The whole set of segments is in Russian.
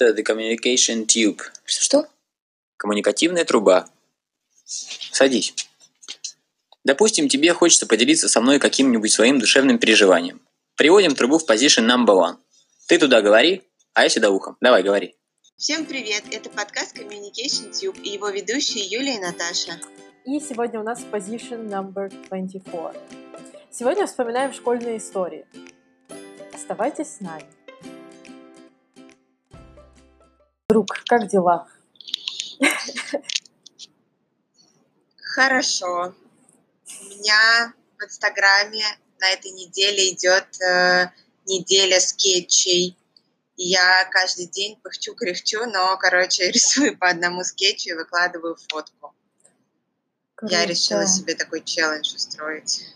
Это the communication tube. Что? Коммуникативная труба. Садись. Допустим, тебе хочется поделиться со мной каким-нибудь своим душевным переживанием. Приводим трубу в position number one. Ты туда говори, а я сюда ухом. Давай, говори. Всем привет! Это подкаст Communication Tube и его ведущие Юлия и Наташа. И сегодня у нас position number 24. Сегодня вспоминаем школьные истории. Оставайтесь с нами. Друг, как дела? Хорошо. У меня в Инстаграме на этой неделе идет э, неделя скетчей. И я каждый день пыхчу-кряхчу, но, короче, рисую по одному скетчу и выкладываю фотку. Круто. Я решила себе такой челлендж устроить.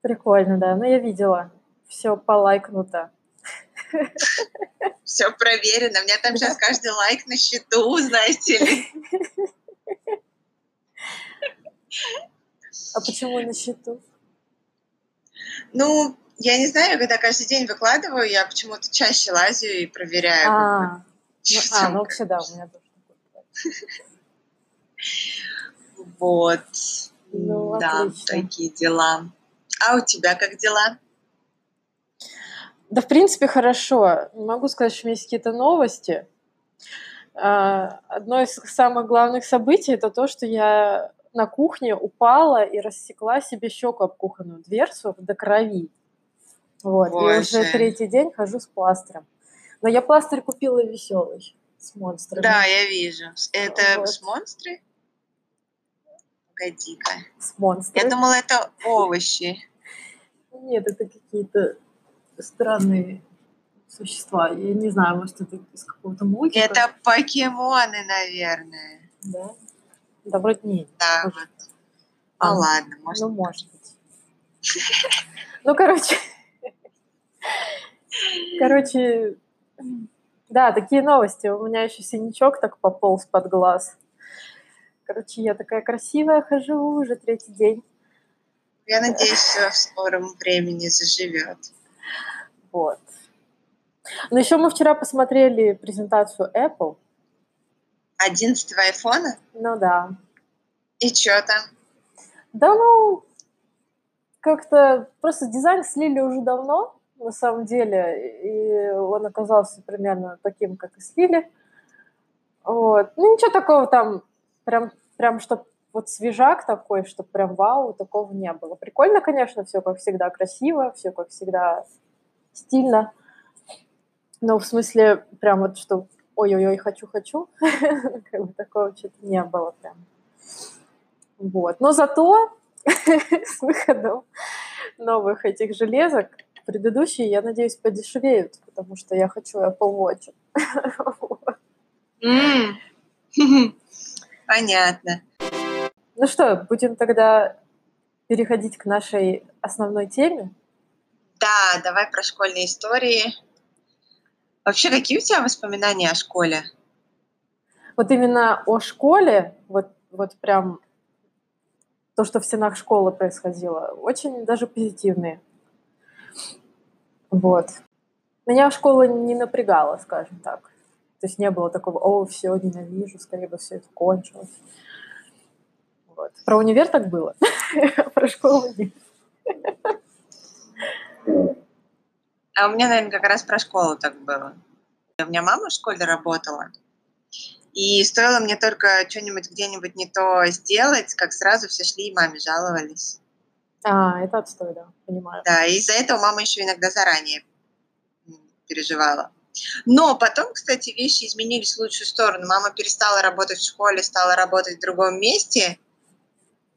Прикольно, да. Ну, я видела. Все полайкнуто. Все проверено. У меня там сейчас каждый лайк на счету, знаете ли. А почему на счету? Ну, я не знаю, когда каждый день выкладываю, я почему-то чаще лазю и проверяю. А, ну, а, ну вообще да, у меня тоже такое. Вот. Ну, да, отлично. такие дела. А у тебя как дела? Да, в принципе, хорошо. Не могу сказать, что у меня есть какие-то новости. А, Одно из самых главных событий это то, что я на кухне упала и рассекла себе щеку об кухонную дверцу до крови. Вот. И уже третий день хожу с пластырем. Но я пластырь купила веселый с монстрами. Да, я вижу. Это Вот. с монстры? Погоди-ка. С монстрами. Я думала, это овощи. Нет, это какие-то странные существа. Я не знаю, может, это из какого-то мультика. Это покемоны, наверное. Да? Да, вроде нет. Да, Может. вот. Ну А, ладно, может. Ну, может быть. Ну, короче. Короче, да, такие новости. У меня еще синячок так пополз под глаз. Короче, я такая красивая хожу уже третий день. Я надеюсь, все в скором времени заживет. Вот. Но еще мы вчера посмотрели презентацию Apple. 11 айфона? Ну да. И что там? Да ну, как-то просто дизайн слили уже давно, на самом деле, и он оказался примерно таким, как и слили. Вот. Ну, ничего такого там, прям, прям чтоб вот свежак такой, что прям вау, такого не было. Прикольно, конечно, все как всегда красиво, все как всегда стильно. Но в смысле, прям вот, что ой-ой-ой, хочу-хочу, как бы такого что-то не было прям. Вот. Но зато с выходом новых этих железок предыдущие, я надеюсь, подешевеют, потому что я хочу Apple Watch. Понятно. Ну что, будем тогда переходить к нашей основной теме. Да, давай про школьные истории. Вообще, какие у тебя воспоминания о школе? Вот именно о школе, вот, вот прям то, что в стенах школы происходило, очень даже позитивные. Вот. Меня школа не напрягала, скажем так. То есть не было такого, о, все, ненавижу, скорее бы все это кончилось. Про универ так было, про школу нет. А у меня, наверное, как раз про школу так было. У меня мама в школе работала, и стоило мне только что-нибудь где-нибудь не то сделать, как сразу все шли и маме жаловались. А, это отстой, да, понимаю. Да, и из-за этого мама еще иногда заранее переживала. Но потом, кстати, вещи изменились в лучшую сторону. Мама перестала работать в школе, стала работать в другом месте.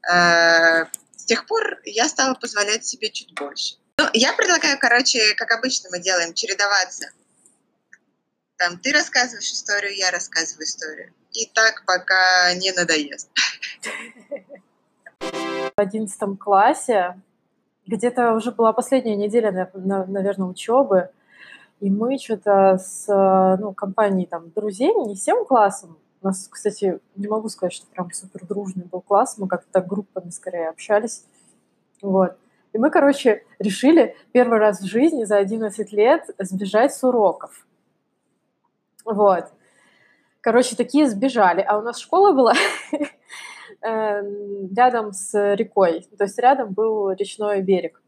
Э, С тех пор я стала позволять себе чуть больше. Ну, я предлагаю, короче, как обычно мы делаем, чередоваться. Там ты рассказываешь историю, я рассказываю историю. И так, пока не надоест. в одиннадцатом классе, где-то уже была последняя неделя, на- на- наверное, учебы, и мы что-то с э, ну, компанией там друзей, не всем классом, у нас, кстати, не могу сказать, что прям супер дружный был класс, мы как-то так группами скорее общались, вот. И мы, короче, решили первый раз в жизни за 11 лет сбежать с уроков. Вот. Короче, такие сбежали. А у нас школа была эм, рядом с рекой. То есть рядом был речной берег.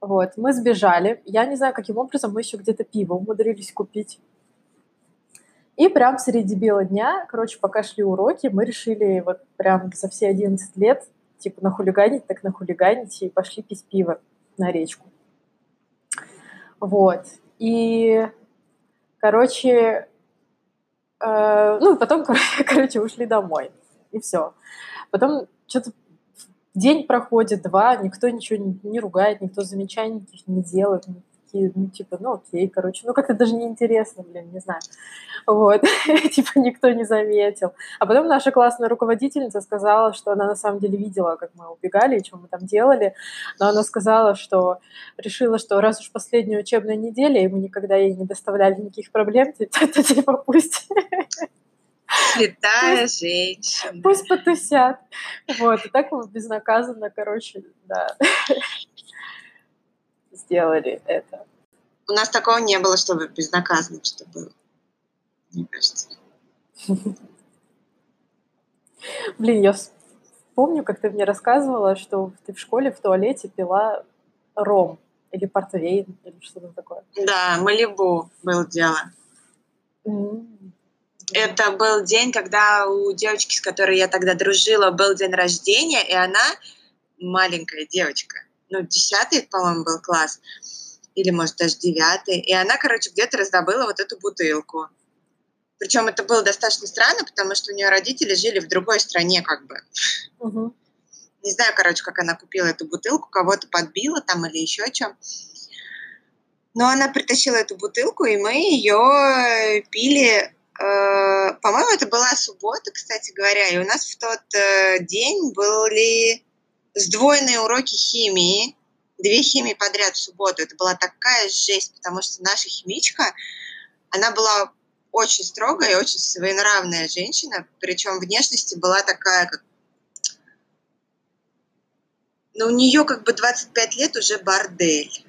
Вот, мы сбежали. Я не знаю, каким образом мы еще где-то пиво умудрились купить. И прям среди бела дня, короче, пока шли уроки, мы решили вот прям за все 11 лет, типа, нахулиганить, так нахулиганить, и пошли пить пиво на речку. Вот. И, короче, э, ну, потом, короче, ушли домой. И все. Потом что-то день проходит, два, никто ничего не, не ругает, никто замечаний никаких не делает. Такие, ну, типа, ну, окей, короче, ну, как-то даже неинтересно, блин, не знаю. Вот, типа, никто не заметил. А потом наша классная руководительница сказала, что она на самом деле видела, как мы убегали и что мы там делали, но она сказала, что решила, что раз уж последняя учебная неделя, и мы никогда ей не доставляли никаких проблем, то, то типа пусть Святая женщина. Пусть потусят. Вот, и так мы безнаказанно, короче, да, сделали это. У нас такого не было, чтобы безнаказанно что было. Мне кажется. Блин, я помню, как ты мне рассказывала, что ты в школе в туалете пила ром или портвейн или что-то такое. Да, Малибу было дело. Это был день, когда у девочки, с которой я тогда дружила, был день рождения, и она маленькая девочка, ну, десятый, по-моему, был класс, или, может, даже девятый, и она, короче, где-то раздобыла вот эту бутылку. Причем это было достаточно странно, потому что у нее родители жили в другой стране, как бы. мгм. Не знаю, короче, как она купила эту бутылку, кого-то подбила там или еще чем. Но она притащила эту бутылку, и мы ее пили. э, по-моему, это была суббота, кстати говоря, и у нас в тот э, день были сдвоенные уроки химии. Две химии подряд в субботу. Это была такая жесть, потому что наша химичка, она была очень строгая и очень своенравная женщина, причем внешности была такая, как но у нее как бы 25 лет уже бордель.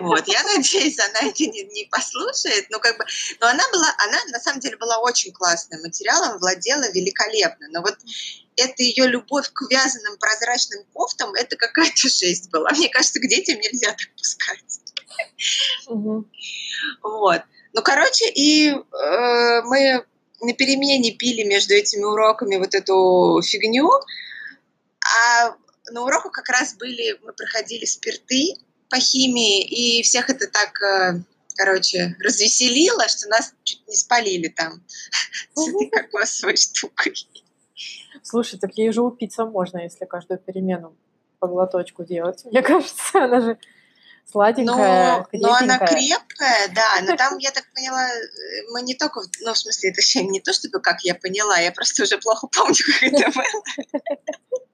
Вот, я надеюсь, она это не, не послушает, но как бы, но она была, она на самом деле была очень классная, материалом владела великолепно, но вот это ее любовь к вязаным прозрачным кофтам, это какая-то жесть была. Мне кажется, к детям нельзя так пускать. Мгм. Вот. Ну, короче, и э, мы на перемене пили между этими уроками вот эту фигню, а на уроках как раз были, мы проходили спирты по химии, и всех это так, э, короче, развеселило, что нас чуть не спалили там с этой кокосовой штукой. Слушай, так ей же упиться можно, если каждую перемену по глоточку делать. Мне кажется, она же сладенькая, Но, но она крепкая, да, но там, я так поняла, э, мы не только, ну, в смысле, это вообще не то, чтобы как я поняла, я просто уже плохо помню, как это было.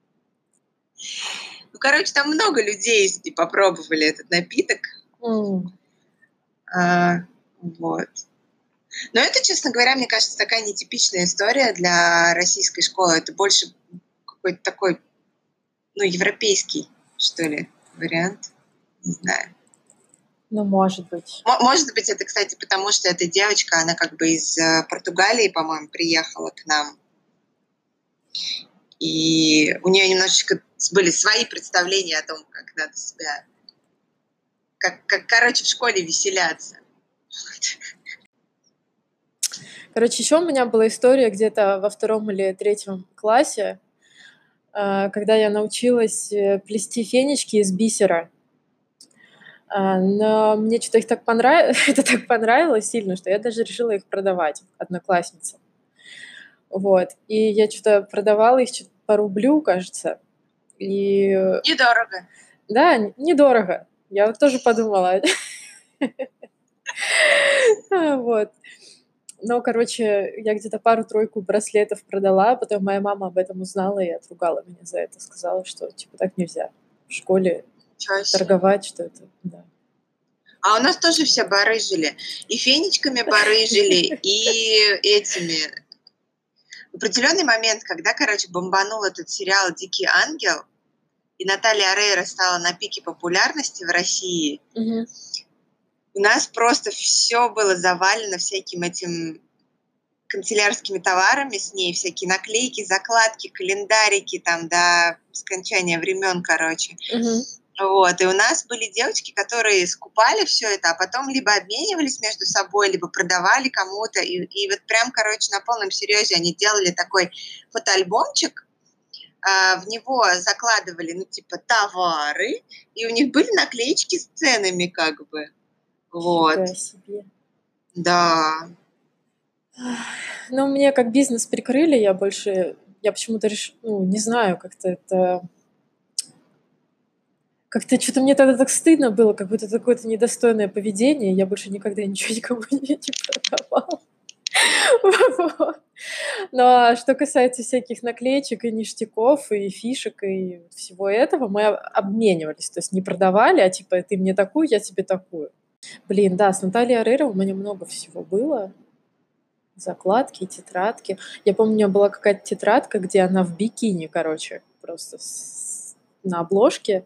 Короче, там много людей попробовали этот напиток. М, А, вот. Но это, честно говоря, мне кажется, такая нетипичная история для российской школы. Это больше какой-то такой, ну, европейский, что ли, вариант. Не знаю. Ну, может быть. Мо- Может быть, это, кстати, потому что эта девочка, она как бы из э, Португалии, по-моему, приехала к нам. И у нее немножечко были свои представления о том, как надо себя... Как, как короче, в школе веселяться. Короче, еще у меня была история где-то во втором или третьем классе, а, когда я научилась э, плести фенечки из бисера. А, Но мне что-то их так понравилось, это так понравилось сильно, что я даже решила их продавать одноклассницам. Вот. И я что-то продавала их по рублю, кажется. И Недорого. да, недорого. Я вот тоже подумала. Вот. Но, короче, я где-то пару-тройку браслетов продала, потом моя мама об этом узнала и отругала меня за это. Сказала, что, типа, так нельзя в школе торговать, что это, да. А у нас тоже все барыжили. И фенечками барыжили, и этими. В определенный момент, когда, короче, бомбанул этот сериал «Дикий ангел», и Наталья Рейра стала на пике популярности в России, Мгм. у нас просто все было завалено всяким этим канцелярскими товарами с ней, всякие наклейки, закладки, календарики там до скончания времен, короче. Мгм. Вот, и у нас были девочки, которые скупали все это, а потом либо обменивались между собой, либо продавали кому-то. И, и вот прям, короче, на полном серьезе они делали такой фотоальбомчик, в него закладывали, ну, типа, товары, и у них были наклеечки с ценами, как бы. Вот, Нифига себе. да. Ну, мне как бизнес прикрыли, я больше, я почему-то решила, ну, не знаю, как-то это... Как-то что-то мне тогда так стыдно было, как будто какое-то недостойное поведение. Я больше никогда ничего никому не продавала. Вот. Ну, а что касается всяких наклеечек и ништяков, и фишек, и всего этого, мы об- обменивались. То есть не продавали, а типа ты мне такую, я тебе такую. Блин, да, с Натальей Арейро у меня много всего было. Закладки, тетрадки. Я помню, у нее была какая-то тетрадка, где она в бикини, короче, просто с- на обложке.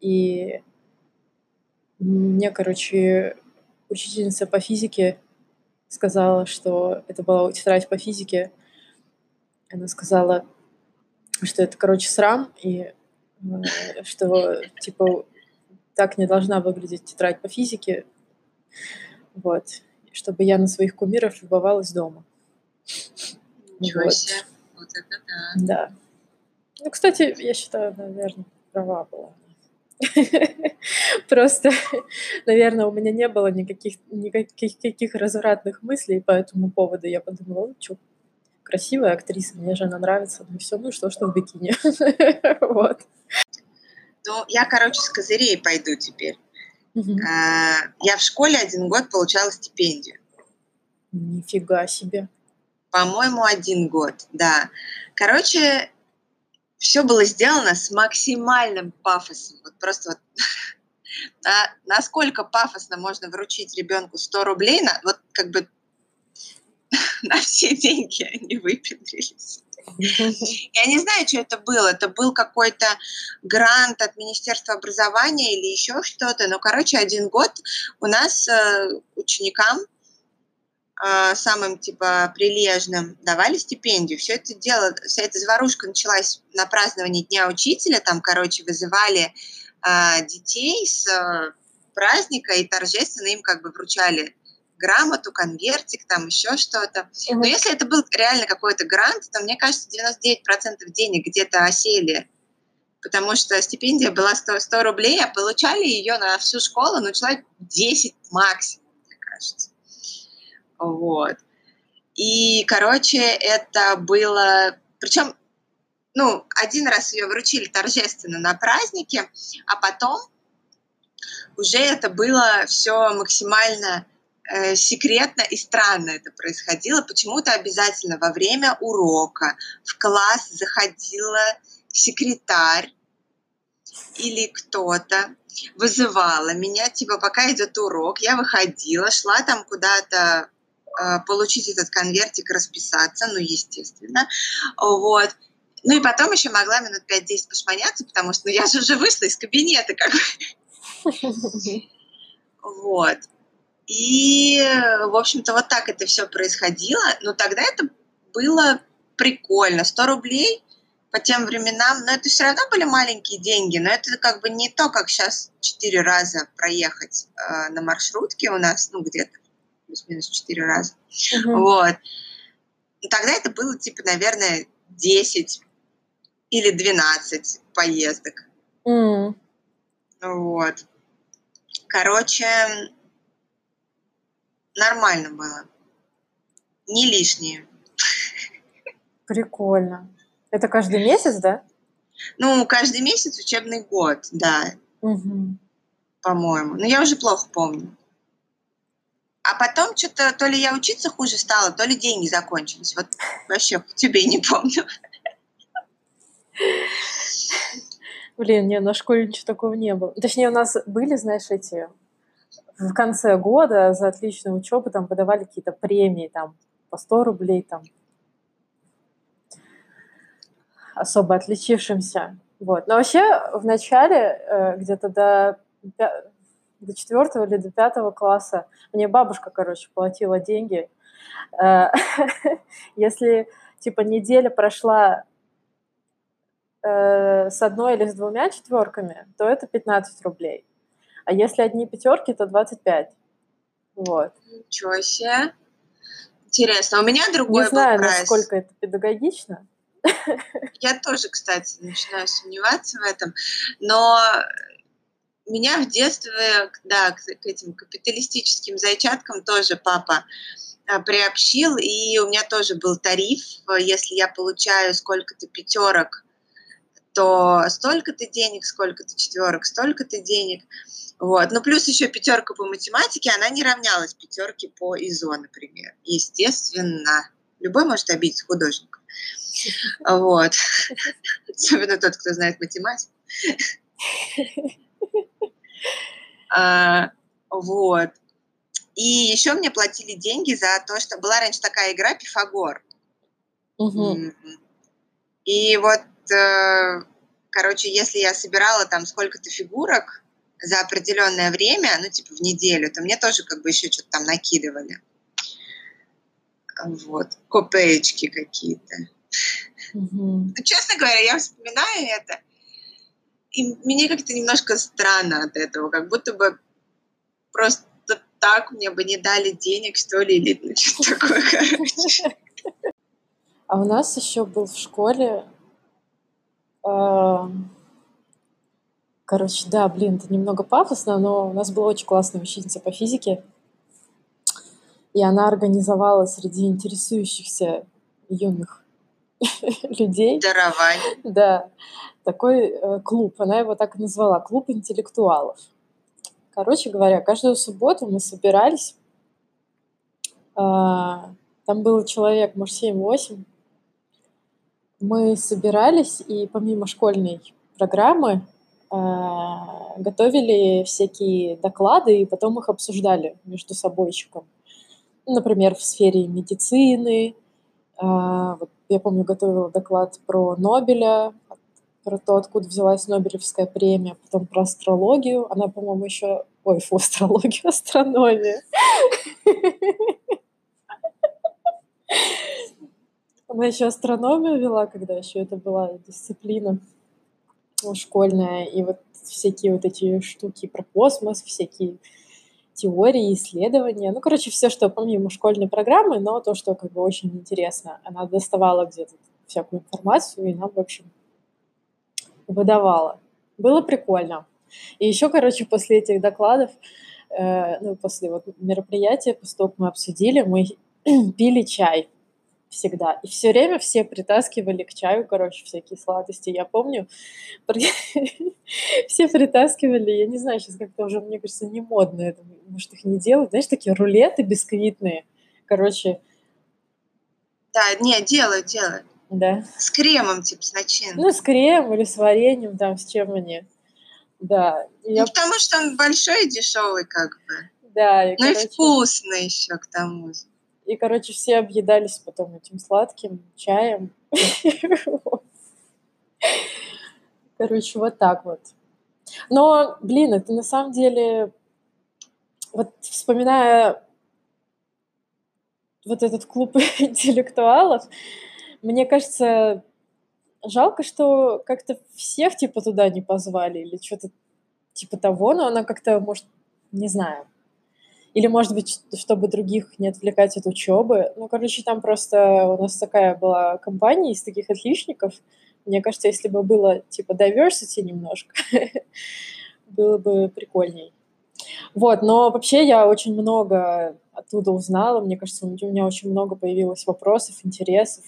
И мне, короче, учительница по физике сказала, что это была тетрадь по физике. Она сказала, что это, короче, срам, и э, что, типа, так не должна выглядеть тетрадь по физике. Вот. Чтобы я на своих кумиров любовалась дома. Ничего Вот. себе. Вот это да. Да. Ну, кстати, я считаю, наверное, права была. Просто, наверное, у меня не было никаких, никаких каких развратных мыслей по этому поводу. Я подумала, ну, что, красивая актриса, мне же она нравится. Ну, все, ну что, что в бикини. Вот. Ну, я, короче, с козырей пойду теперь. А, Я в школе один год получала стипендию. Нифига себе. По-моему, один год, да. Короче, все было сделано с максимальным пафосом. Вот просто вот на- насколько пафосно можно вручить ребенку 100 рублей, на, вот как бы на все деньги они выпендрились. Я не знаю, что это было. Это был какой-то грант от Министерства образования или еще что-то. Но, короче, один год у нас э, ученикам э, самым типа прилежным давали стипендию. Все это дело, вся эта заварушка началась на праздновании Дня Учителя. Там, короче, вызывали э, детей с э, праздника и торжественно им как бы вручали грамоту, конвертик, там еще что-то. Но если это был реально какой-то грант, то, мне кажется, 99% денег где-то осели. Потому что стипендия была 100, 100 рублей, а получали ее на всю школу, ну, человек 10 максимум, мне кажется. Вот. И, короче, это было... Причем, ну, один раз ее вручили торжественно на празднике, а потом уже это было все максимально э, секретно и странно это происходило. Почему-то обязательно во время урока в класс заходила секретарь или кто-то, вызывала меня, типа, пока идет урок, я выходила, шла там куда-то получить этот конвертик, расписаться, ну, естественно, вот. Ну и потом еще могла минут 5-10 пошманяться, потому что ну, я же уже вышла из кабинета, как. Вот. И, в общем-то, вот так это все происходило. Но тогда это было прикольно. 100 рублей по тем временам, но это все равно были маленькие деньги, но это как бы не то, как сейчас 4 раза проехать э, на маршрутке у нас, ну, где-то плюс-минус 4 раза. Мгм. Вот. И тогда это было, типа, наверное, 10 или 12 поездок. М. Вот. Короче, нормально было. Не лишнее. Прикольно. Это каждый месяц, да? Ну, каждый месяц учебный год, да, Мгм. по-моему. Но я уже плохо помню. А потом что-то, то ли я учиться хуже стала, то ли деньги закончились. Вот вообще тебе не помню. Блин, не, на школе ничего такого не было. Точнее, у нас были, знаешь, эти в конце года за отличную учебу там выдавали какие-то премии там по 100 рублей там особо отличившимся. Вот. Но вообще в начале, э, где-то до до четвертого или до пятого класса. Мне бабушка, короче, платила деньги. Э, если, типа, неделя прошла э, с одной или с двумя четверками, то это 15 рублей. А если одни пятерки, то 25. Вот. Ничего себе. Интересно. У меня другой Не знаю, был прайс. насколько это педагогично. Я тоже, кстати, начинаю сомневаться в этом. Но меня в детстве, да, к, к этим капиталистическим зайчаткам тоже папа а, приобщил, и у меня тоже был тариф, если я получаю сколько-то пятерок, то столько-то денег, сколько-то четверок, столько-то денег. Вот. Ну, плюс еще пятерка по математике, она не равнялась пятерке по ИЗО, например. Естественно. Любой может обидеть художника. Вот. Особенно тот, кто знает математику. А, вот. И еще мне платили деньги за то, что была раньше такая игра Пифагор. И вот, э, короче, если я собирала там сколько-то фигурок за определенное время, ну, типа в неделю, то мне тоже как бы еще что-то там накидывали. Вот, копеечки какие-то. Мгм. Честно говоря, я вспоминаю это, и мне как-то немножко странно от этого, как будто бы просто так мне бы не дали денег, что ли, или ну, что такое, короче. А у нас еще был в школе... Короче, да, блин, это немного пафосно, но у нас была очень классная учительница по физике. И она организовала среди интересующихся юных людей Дарование. Да, такой э, клуб, она его так и назвала, клуб интеллектуалов. Короче говоря, каждую субботу мы собирались, а, там было человек, может, 7-8, мы собирались и помимо школьной программы а, готовили всякие доклады и потом их обсуждали между собойчиком. Например, в сфере медицины, а, вот я помню, готовила доклад про Нобеля, про то, откуда взялась Нобелевская премия, потом про астрологию. Она, по-моему, еще... Ой, фу, астрологию, астрономию. Она еще астрономию вела, когда еще это была дисциплина школьная. И вот всякие вот эти штуки про космос, всякие теории, исследования. Ну, короче, все, что помимо школьной программы, но то, что как бы очень интересно. Она доставала где-то всякую информацию и нам, в общем, выдавала. Было прикольно. И еще, короче, после этих докладов, э, ну, после вот мероприятия, после того, как мы обсудили, мы пили чай всегда. И все время все притаскивали к чаю, короче, всякие сладости. Я помню, все притаскивали, я не знаю, сейчас как-то уже, мне кажется, не модно может, их не делать. Знаешь, такие рулеты бисквитные, короче, Да, не, делают, делают. Да. С кремом, типа, с начинкой. Ну, с кремом или с вареньем, там, с чем они. Да, и я, Ну, потому что он большой и дешевый, как бы. да, и, Ну и короче, вкусный еще к тому же. и, короче, все объедались потом этим сладким чаем. Короче, вот так вот. Но, блин, это на самом деле, вот вспоминая вот этот клуб интеллектуалов, мне кажется, жалко, что как-то всех типа туда не позвали или что-то типа того, но она как-то, может, не знаю. Или, может быть, чтобы других не отвлекать от учебы. Ну, короче, там просто у нас такая была компания из таких отличников. Мне кажется, если бы было типа diversity немножко, было бы прикольней. Вот, но вообще я очень много оттуда узнала. Мне кажется, у меня очень много появилось вопросов, интересов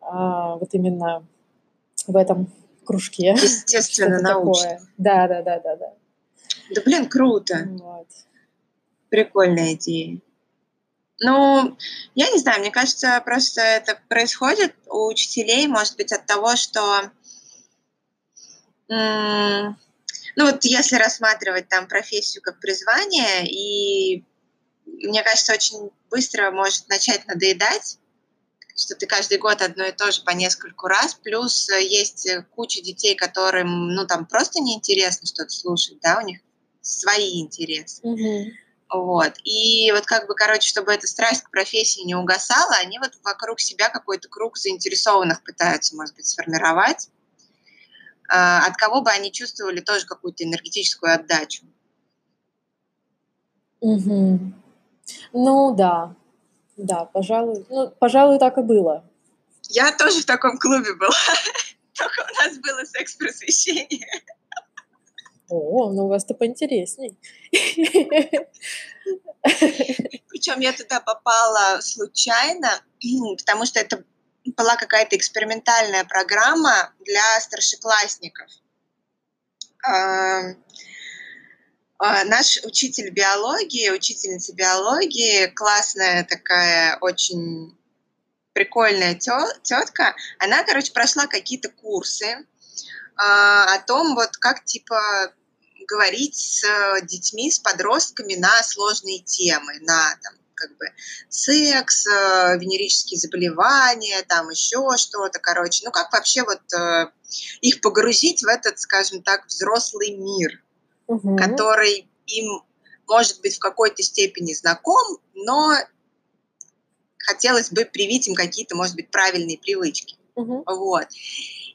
а, вот именно в этом кружке. Естественно, научно. Да, да, да, да, да. Да, блин, круто. Вот. Прикольная идея. Ну, я не знаю, мне кажется, просто это происходит у учителей, может быть, от того, что, м, ну вот если рассматривать там профессию как призвание, и мне кажется, очень быстро может начать надоедать, что ты каждый год одно и то же по нескольку раз, плюс э, есть э, куча детей, которым, ну, там просто неинтересно что-то слушать, да, у них свои интересы. Мгм. Вот. И вот как бы, короче, чтобы эта страсть к профессии не угасала, они вот вокруг себя какой-то круг заинтересованных пытаются, может быть, сформировать, а, от кого бы они чувствовали тоже какую-то энергетическую отдачу. Мгм. Ну да. Да, пожалуй, ну, пожалуй, так и было. Я тоже в таком клубе была, только у нас было секс-просвещение. О, ну у вас-то поинтересней. Причем я туда попала случайно, потому что это была какая-то экспериментальная программа для старшеклассников. А, Наш учитель биологии, учительница биологии, классная такая, очень прикольная тетка, она, короче, прошла какие-то курсы а, о том, вот как, типа, говорить с детьми, с подростками на сложные темы, на там, как бы секс, э, венерические заболевания, там еще что-то, короче, ну как вообще вот э, их погрузить в этот, скажем так, взрослый мир, Мгм. который им может быть в какой-то степени знаком, но хотелось бы привить им какие-то, может быть, правильные привычки. Мгм. Вот.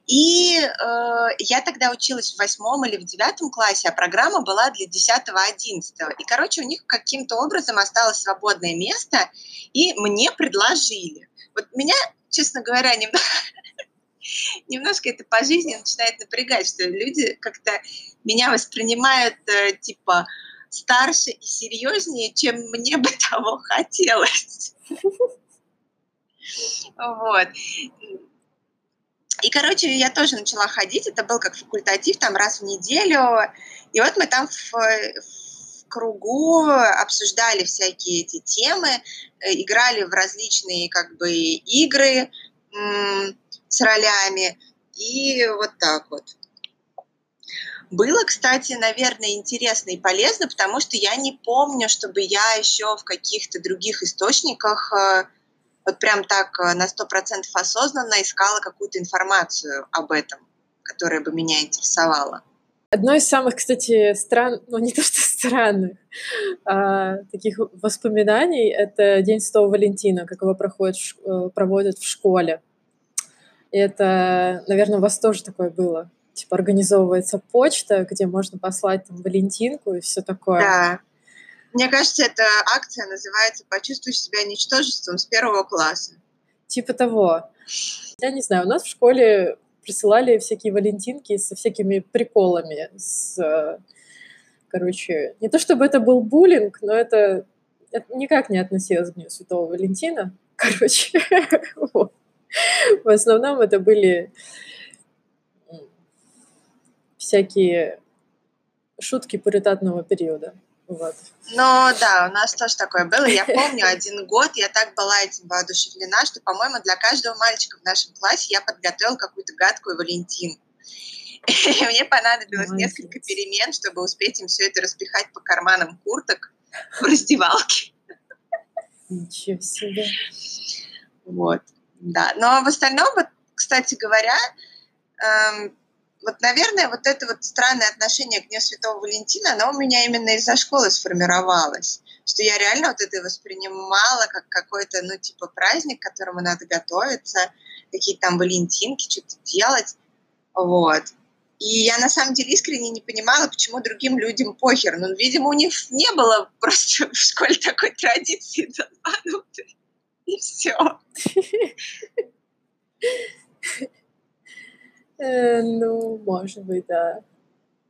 И э, я тогда училась в восьмом или в девятом классе, а программа была для 10-11. И, короче, у них каким-то образом осталось свободное место, и мне предложили. Вот меня, честно говоря, немного, немножко это по жизни начинает напрягать, что люди как-то меня воспринимают э, типа старше и серьезнее, чем мне бы того хотелось. Вот. И, короче, я тоже начала ходить, это был как факультатив, там раз в неделю. И вот мы там в, в кругу обсуждали всякие эти темы, э, играли в различные как бы игры с ролями. И вот так вот. Было, кстати, наверное, интересно и полезно, потому что я не помню, чтобы я еще в каких-то других источниках э, вот прям так э, на сто процентов осознанно искала какую-то информацию об этом, которая бы меня интересовала. Одно из самых, кстати, стран, ну не то что странных, а, таких воспоминаний — это День Святого Валентина, как его проходит, э, проводят в школе. И это, наверное, у вас тоже такое было. Типа организовывается почта, где можно послать там Валентинку и все такое. Да. Мне кажется, эта акция называется «Почувствуй себя ничтожеством с первого класса». Типа того. Я не знаю, у нас в школе присылали всякие валентинки со всякими приколами. С, короче, не то чтобы это был буллинг, но это, это никак не относилось к Дню Святого Валентина. Короче, вот. в основном это были всякие шутки пуритатного периода. Вот. Но да, у нас тоже такое было. Я помню, один год я так была этим воодушевлена, что, по-моему, для каждого мальчика в нашем классе я подготовила какую-то гадкую Валентин. И мне понадобилось Молодец. несколько перемен, чтобы успеть им все это распихать по карманам курток в раздевалке. Ничего себе. Вот, да. Но в остальном, вот, кстати говоря, эм, вот, наверное, вот это вот странное отношение к Дню Святого Валентина, оно у меня именно из-за школы сформировалось. Что я реально вот это воспринимала как какой-то, ну, типа праздник, к которому надо готовиться, какие-то там валентинки, что-то делать. Вот. И я на самом деле искренне не понимала, почему другим людям похер. Ну, видимо, у них не было просто в школе такой традиции. И все. Э, ну, может быть, да.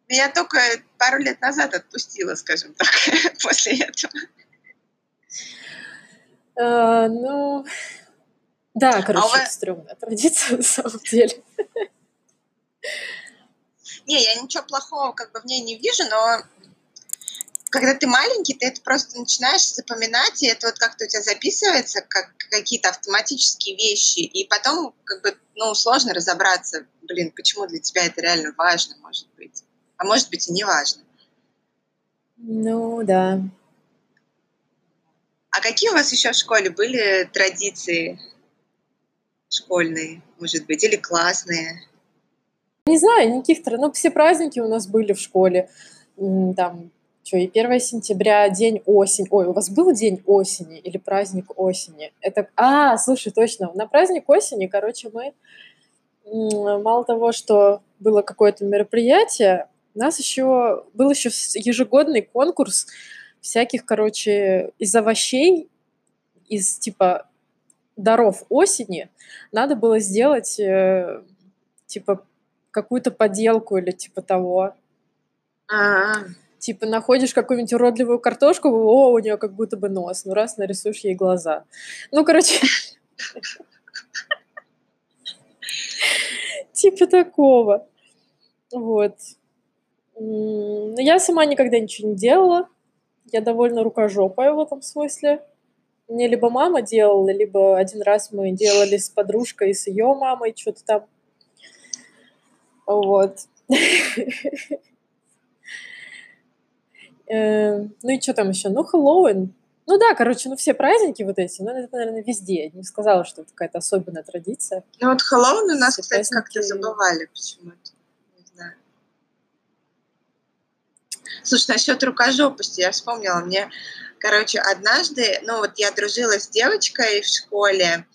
Меня только пару лет назад отпустила, скажем так, после этого. А, ну, да, короче, А вас- стрёмная традиция на самом деле. Не, я ничего плохого как бы в ней не вижу, но когда ты маленький, ты это просто начинаешь запоминать, и это вот как-то у тебя записывается, как какие-то автоматические вещи, и потом как бы, ну, сложно разобраться, блин, почему для тебя это реально важно, может быть. А может быть и не важно. Ну, да. А какие у вас еще в школе были традиции школьные, может быть, или классные? Не знаю, никаких... Ну, все праздники у нас были в школе. Там Что, и 1 сентября день осень. Ой, у вас был день осени или праздник осени? Это... А, слушай, точно. На праздник осени, короче, мы мало того, что было какое-то мероприятие, у нас еще был еще ежегодный конкурс всяких, короче, из овощей, из типа даров осени, надо было сделать э, типа какую-то поделку или типа того. А, Типа находишь какую-нибудь уродливую картошку, о, у нее как будто бы нос, ну раз нарисуешь ей глаза. Ну, короче, типа такого. Вот. Но я сама никогда ничего не делала. Я довольно рукожопая в этом смысле. Мне либо мама делала, либо один раз мы делали с подружкой с ее мамой что-то там. Вот. Э, Ну и что там еще? Ну, Хэллоуин. Ну да, короче, ну все праздники вот эти, ну это, наверное, везде. Я не сказала, что это какая-то особенная традиция. ну вот Хэллоуин у нас, Все кстати, как-то праздники. забывали почему-то. Не знаю. Слушай, насчет рукожопости я вспомнила. Мне, короче, однажды, ну вот я дружила с девочкой в школе,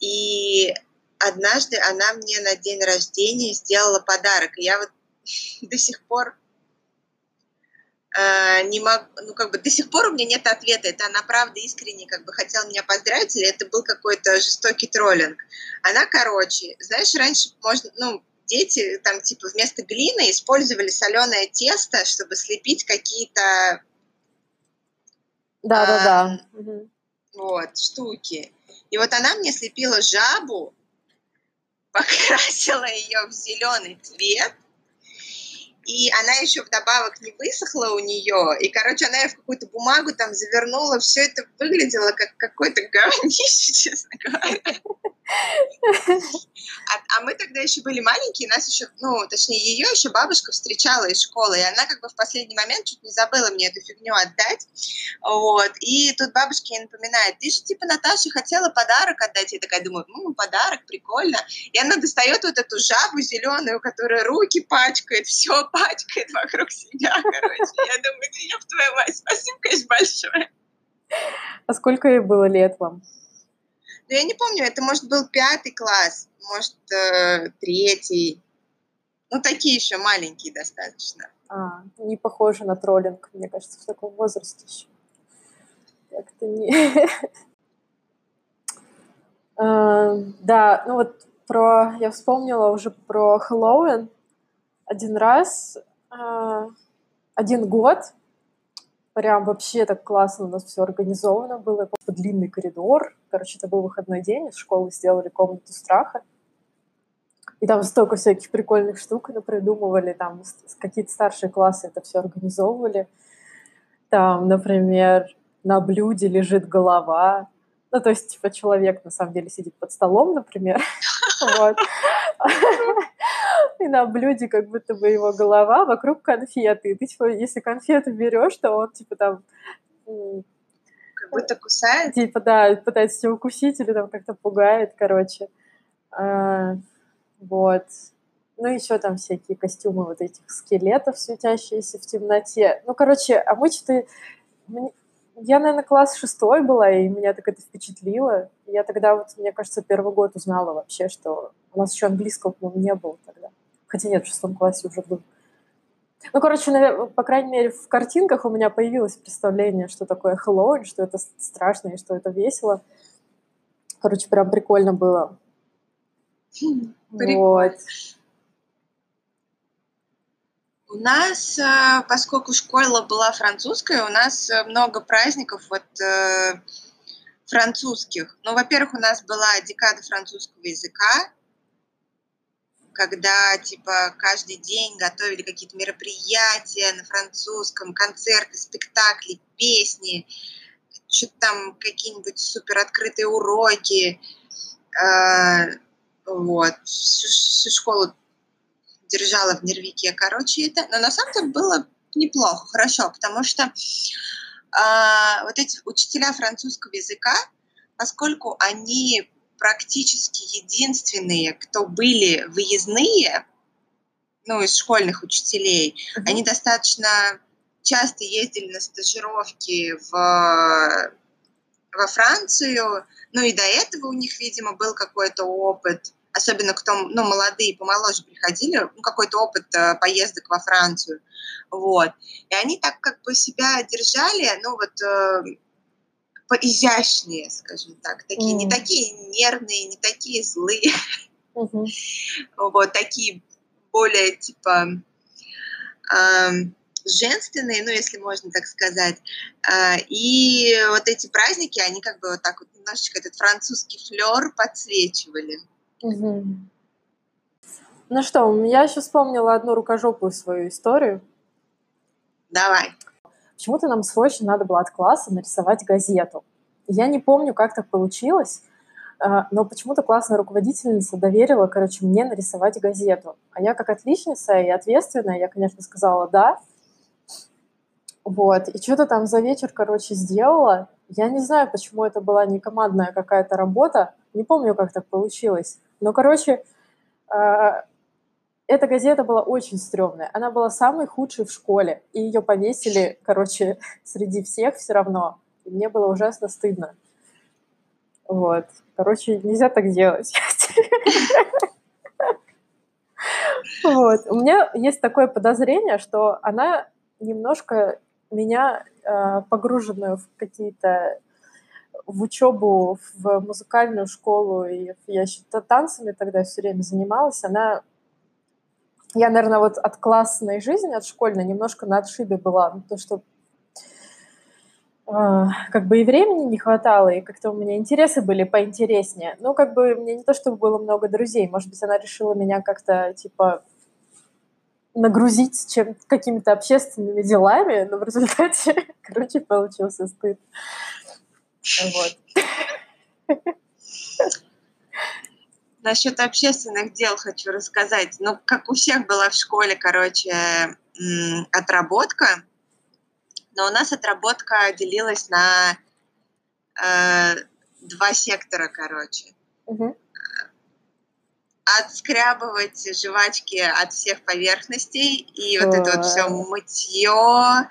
и однажды она мне на день рождения сделала подарок. И я вот до сих пор не могу, ну как бы до сих пор у меня нет ответа, это она правда искренне как бы хотела меня поздравить, или это был какой-то жестокий троллинг. Она, короче, знаешь, раньше можно, ну, дети там типа вместо глины использовали соленое тесто, чтобы слепить какие-то Да-да-да. Мгм. вот штуки. И вот она мне слепила жабу, покрасила ее в зеленый цвет, и она еще вдобавок не высохла у нее, и, короче, она ее в какую-то бумагу там завернула, все это выглядело как какое-то говнище, честно говоря. А, а мы тогда еще были маленькие, нас еще, ну, точнее, ее еще бабушка встречала из школы, и она как бы в последний момент чуть не забыла мне эту фигню отдать, вот, и тут бабушка ей напоминает, ты же, типа, Наташе хотела подарок отдать, я такая думаю, ну, подарок, прикольно, и она достает вот эту жабу зеленую, которая руки пачкает, все пачкает вокруг себя, короче, я думаю, да ёб твою мать, спасибо, конечно, большое. А сколько ей было лет вам? Но я не помню, это, может, был пятый класс, может, э, третий. Ну, такие еще маленькие достаточно. А, не похоже на троллинг, мне кажется, в таком возрасте еще. Как-то не... А, Да, ну вот про... Я вспомнила уже про Хэллоуин. Один раз, а, один год, прям вообще так классно у нас все организовано было. Просто длинный коридор. Короче, это был выходной день, из школы сделали комнату страха. И там столько всяких прикольных штук придумывали, там какие-то старшие классы это все организовывали. Там, например, на блюде лежит голова. Ну, то есть, типа, человек на самом деле сидит под столом, например. Вот. И на блюде как будто бы его голова, вокруг конфеты. И ты, типа, если конфету берешь, то он, типа, там Как будто кусает. типа, да, пытается тебя укусить или там как-то пугает, короче. А, вот. Ну, еще там всякие костюмы вот этих скелетов, светящиеся в темноте. Ну, короче, а мы что-то... Я, наверное, класс шестой была, и меня так это впечатлило. Я тогда, вот, мне кажется, первый год узнала вообще, что у нас еще английского, по-моему, не было тогда. Хотя нет, в шестом классе уже был. Ну, короче, навер- по крайней мере, в картинках у меня появилось представление, что такое Хэллоуин, что это страшно и что это весело. Короче, прям прикольно было. Прикольно. Вот. У нас, э, поскольку школа была французская, у нас э, много праздников вот э, французских. Ну, во-первых, у нас была декада французского языка, когда, типа, каждый день готовили какие-то мероприятия на французском, концерты, спектакли, песни, что-то там, какие-нибудь супер открытые уроки. Э, Вот. Всю, всю школу держала в нервике, короче, это. Но на самом деле было неплохо, хорошо, потому что а, вот эти учителя французского языка, поскольку они практически единственные, кто были выездные, ну, из школьных учителей, Мгм. они достаточно часто ездили на стажировки в, во Францию, ну и до этого у них, видимо, был какой-то опыт, особенно кто, ну, молодые, помоложе приходили, ну, какой-то опыт э, поездок во Францию, вот. И они так как бы себя держали, ну, вот, э, поизящнее, скажем так, такие, mm. не такие нервные, не такие злые, mm-hmm. вот, такие более, типа, э, женственные, ну, если можно так сказать. Э, и вот эти праздники, они как бы вот так вот немножечко этот французский флер подсвечивали. Угу. Ну что, я еще вспомнила одну рукожопую свою историю. Давай. Почему-то нам срочно надо было от класса нарисовать газету. Я не помню, как так получилось, а, но почему-то классная руководительница доверила, короче, мне нарисовать газету. А я как отличница и ответственная, я, конечно, сказала «да». Вот, и что-то там за вечер, короче, сделала. Я не знаю, почему это была не командная какая-то работа, не помню, как так получилось. Но, короче, а, эта газета была очень стрёмная. Она была самой худшей в школе. И ее повесили, короче, среди всех все равно. И мне было ужасно стыдно. Вот. Короче, нельзя так делать. Вот. У меня есть такое подозрение, что она немножко меня, а, погруженную в какие-то в учебу в музыкальную школу, и я еще танцами тогда все время занималась, она... Я, наверное, вот от классной жизни, от школьной, немножко на отшибе была, ну, то, что э, как бы и времени не хватало, и как-то у меня интересы были поинтереснее. Ну, как бы мне не то, чтобы было много друзей, может быть, она решила меня как-то, типа, нагрузить чем какими-то общественными делами, но в результате, короче, получился стыд. Вот. Насчет общественных дел хочу рассказать. Ну, как у всех была в школе, короче, отработка, но у нас отработка делилась на э, два сектора, короче. Угу. Отскрябывать жвачки от всех поверхностей и вот это вот все мытье,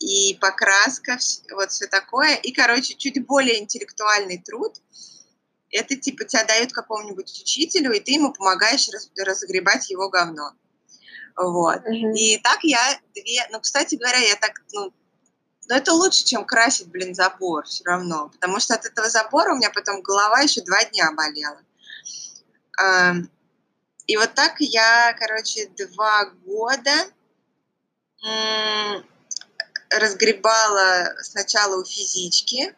и покраска, вот все такое. И, короче, чуть более интеллектуальный труд. Это типа тебя дают какому-нибудь учителю, и ты ему помогаешь раз, разгребать его говно. Вот. Mm-hmm. И так я две... Ну, кстати говоря, я так, ну, но это лучше, чем красить, блин, забор все равно. Потому что от этого забора у меня потом голова еще два дня болела. И вот так я, короче, два года разгребала сначала у физички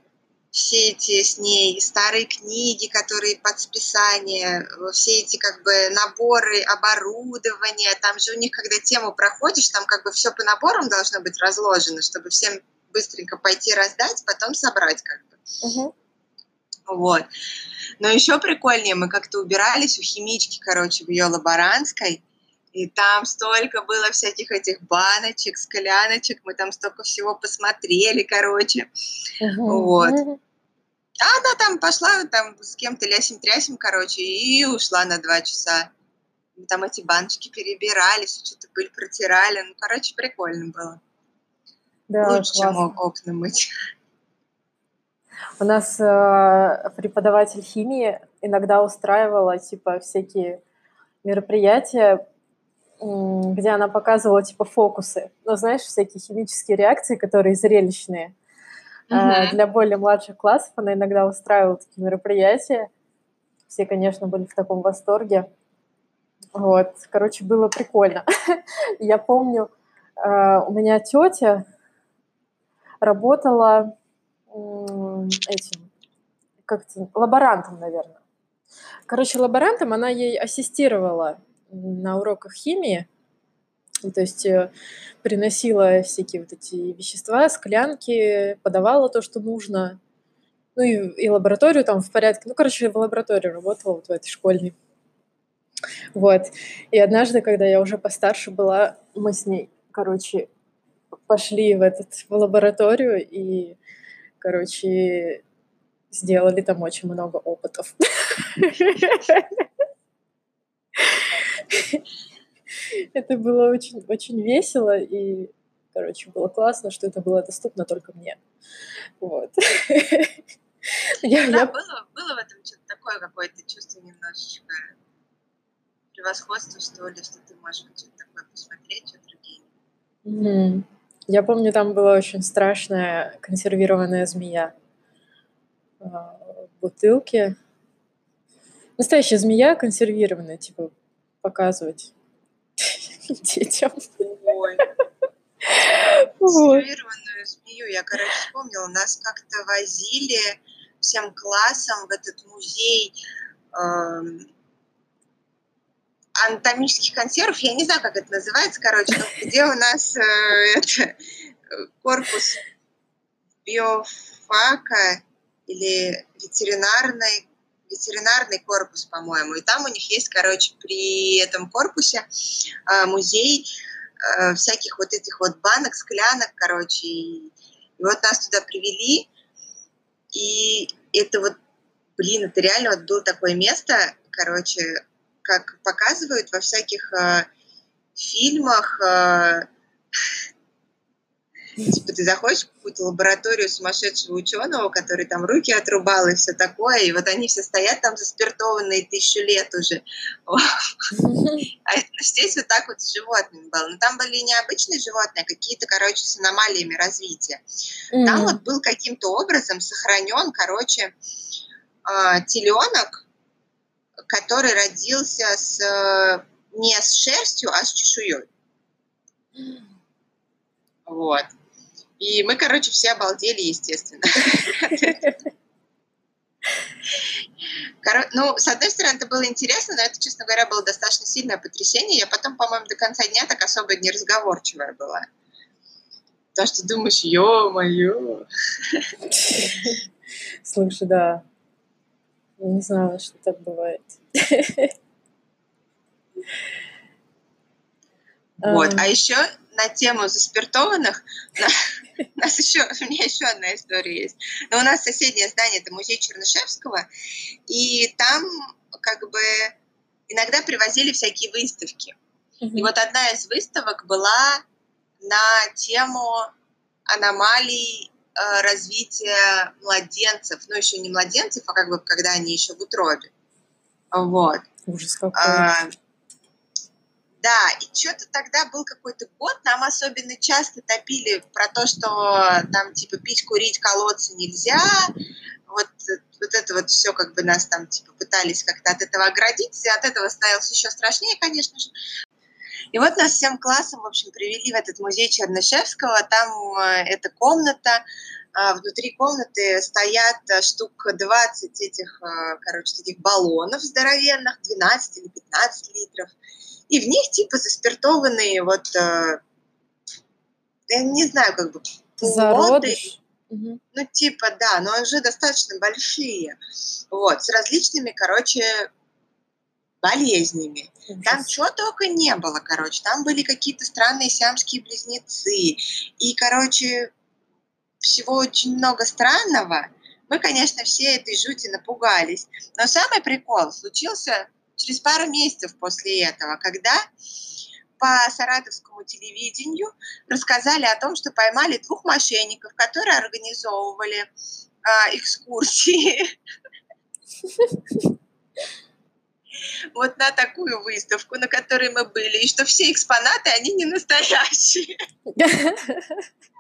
все эти с ней старые книги, которые под списание, все эти как бы наборы оборудования, там же у них, когда тему проходишь, там как бы все по наборам должно быть разложено, чтобы всем быстренько пойти раздать, потом собрать как бы. Угу. Вот. Но еще прикольнее, мы как-то убирались у химички, короче, в ее лаборантской, и там столько было всяких этих баночек, скляночек, мы там столько всего посмотрели, короче. Угу. Вот. А она там пошла там с кем-то лясим-трясим, короче, и ушла на два часа. Мы там эти баночки перебирали, что-то пыль протирали. Ну, короче, прикольно было. Да, Лучше, классно. чем окна мыть. У нас э, преподаватель химии иногда устраивала типа всякие мероприятия где она показывала типа фокусы. Ну, знаешь, всякие химические реакции, которые зрелищные. Uh-huh. Для более младших классов она иногда устраивала такие мероприятия. Все, конечно, были в таком восторге. Вот, короче, было прикольно. Я помню, а, у меня тетя работала этим, как-то, лаборантом, наверное. Короче, лаборантом она ей ассистировала на уроках химии, то есть э, приносила всякие вот эти вещества, склянки, подавала то, что нужно. Ну и, и лабораторию там в порядке. Ну, короче, в лаборатории работала вот в этой школьной. Вот. И однажды, когда я уже постарше была, мы с ней, короче, пошли в, этот, в лабораторию и, короче, сделали там очень много опытов. Это было очень, очень весело, и, короче, было классно, что это было доступно только мне. Вот. Я, да, я... Было, было в этом что-то такое какое-то чувство немножечко превосходства, что ли, что ты можешь что-то такое посмотреть, что другие. Mm. Я помню, там была очень страшная консервированная змея а, в бутылке. Настоящая змея консервированная, типа показывать детям. Ой. Консервированную змею, я, короче, вспомнила, нас как-то возили всем классом в этот музей э, анатомических консервов, я не знаю, как это называется, короче, но где у нас э, это, корпус биофака или ветеринарный ветеринарный корпус, по-моему. И там у них есть, короче, при этом корпусе э, музей э, всяких вот этих вот банок, склянок, короче. И, и вот нас туда привели. И это вот, блин, это реально вот было такое место, короче, как показывают во всяких э, фильмах, э, Типа ты заходишь в какую-то лабораторию сумасшедшего ученого, который там руки отрубал и все такое, и вот они все стоят там заспиртованные тысячу лет уже. А здесь вот так вот с животными было. Но там были необычные животные, а какие-то, короче, с аномалиями развития. Там вот был каким-то образом сохранен, короче, а, теленок, который родился с не с шерстью, а с чешуей. Вот. И мы, короче, все обалдели, естественно. Ну, с одной стороны, это было интересно, но это, честно говоря, было достаточно сильное потрясение. Я потом, по-моему, до конца дня так особо неразговорчивая была. Потому что думаешь, ё-моё. Слушай, да. Я не знала, что так бывает. Вот. А еще на тему заспиртованных, у нас еще, у меня еще одна история есть. Но у нас соседнее здание, это музей Чернышевского, и там как бы иногда привозили всякие выставки. И вот одна из выставок была на тему аномалий э, развития младенцев, ну еще не младенцев, а как бы когда они еще в утробе. Вот. Ужас какой. А, да, и что-то тогда был какой-то год, нам особенно часто топили про то, что там типа пить, курить, колоться нельзя. Вот, вот это вот все как бы нас там типа пытались как-то от этого оградить, и от этого становилось еще страшнее, конечно же. И вот нас всем классом, в общем, привели в этот музей Чернышевского. Там э, эта комната, э, внутри комнаты стоят э, штук 20 этих, короче, таких баллонов здоровенных, 12 или 15 литров и в них типа заспиртованные вот, э, я не знаю, как бы Зародыш. Ну, типа, да, но уже достаточно большие. Вот, с различными, короче, болезнями. Ужас. Там чего только не было, короче. Там были какие-то странные сиамские близнецы. И, короче, всего очень много странного. Мы, конечно, все этой жути напугались. Но самый прикол случился через пару месяцев после этого, когда по саратовскому телевидению рассказали о том, что поймали двух мошенников, которые организовывали э, экскурсии вот на такую выставку, на которой мы были, и что все экспонаты, они не настоящие.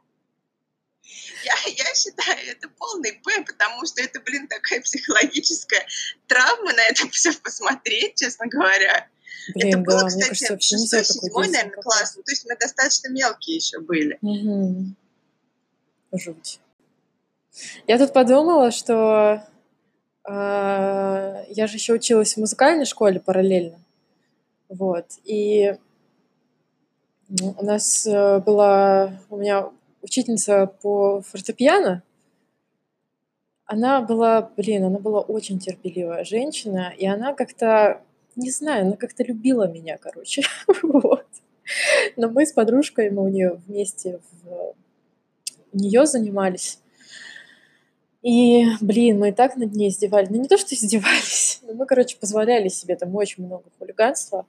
Я, я считаю, это полный П, потому что это, блин, такая психологическая травма на это все посмотреть, честно говоря. Блин, это было, да, кстати, кажется, шестой, седьмой, наверное, класс. Ну, то есть мы достаточно мелкие еще были. Угу. Жуть. Я тут подумала, что э, я же еще училась в музыкальной школе параллельно. Вот. И у нас э, была... У меня учительница по фортепиано, она была, блин, она была очень терпеливая женщина, и она как-то, не знаю, она как-то любила меня, короче, вот. Но мы с подружкой, мы у нее вместе в нее занимались. И, блин, мы и так над ней издевались. Ну, не то, что издевались, но мы, короче, позволяли себе там очень много хулиганства.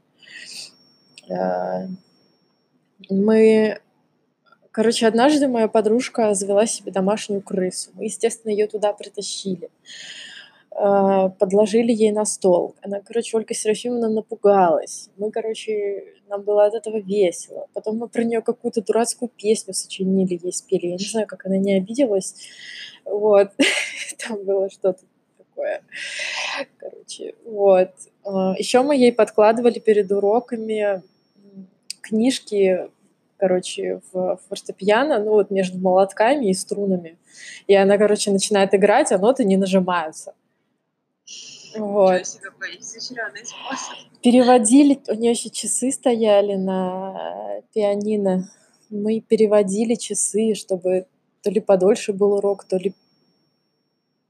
Э, мы Короче, однажды моя подружка завела себе домашнюю крысу. Мы, естественно, ее туда притащили. Э, подложили ей на стол. Она, короче, Ольга Серафимовна напугалась. Мы, короче, нам было от этого весело. Потом мы про нее какую-то дурацкую песню сочинили, ей спели. Я не знаю, как она не обиделась. Вот. Там было что-то такое. Короче, вот. Э, Еще мы ей подкладывали перед уроками книжки короче, в фортепиано, ну вот между молотками и струнами. И она, короче, начинает играть, а ноты не нажимаются. Вот. Переводили, у нее еще часы стояли на пианино. Мы переводили часы, чтобы то ли подольше был урок, то ли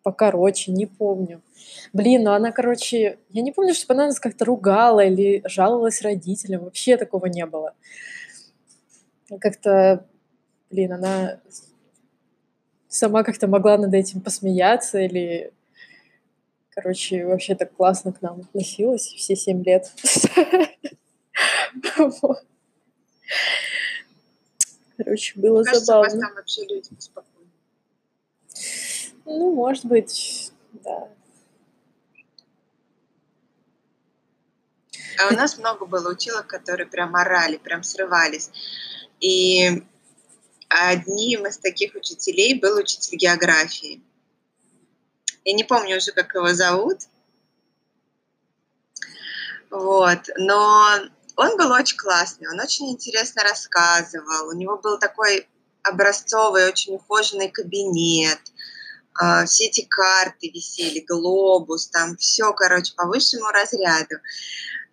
покороче, не помню. Блин, ну она, короче, я не помню, чтобы она нас как-то ругала или жаловалась родителям. Вообще такого не было как-то, блин, она сама как-то могла над этим посмеяться или, короче, вообще так классно к нам относилась все семь лет. Короче, было забавно. там вообще люди. Ну, может быть, да. А у нас много было училок, которые прям орали, прям срывались. И одним из таких учителей был учитель географии. Я не помню уже, как его зовут. Вот. Но он был очень классный, он очень интересно рассказывал. У него был такой образцовый, очень ухоженный кабинет. А, все эти карты висели, глобус, там все, короче, по высшему разряду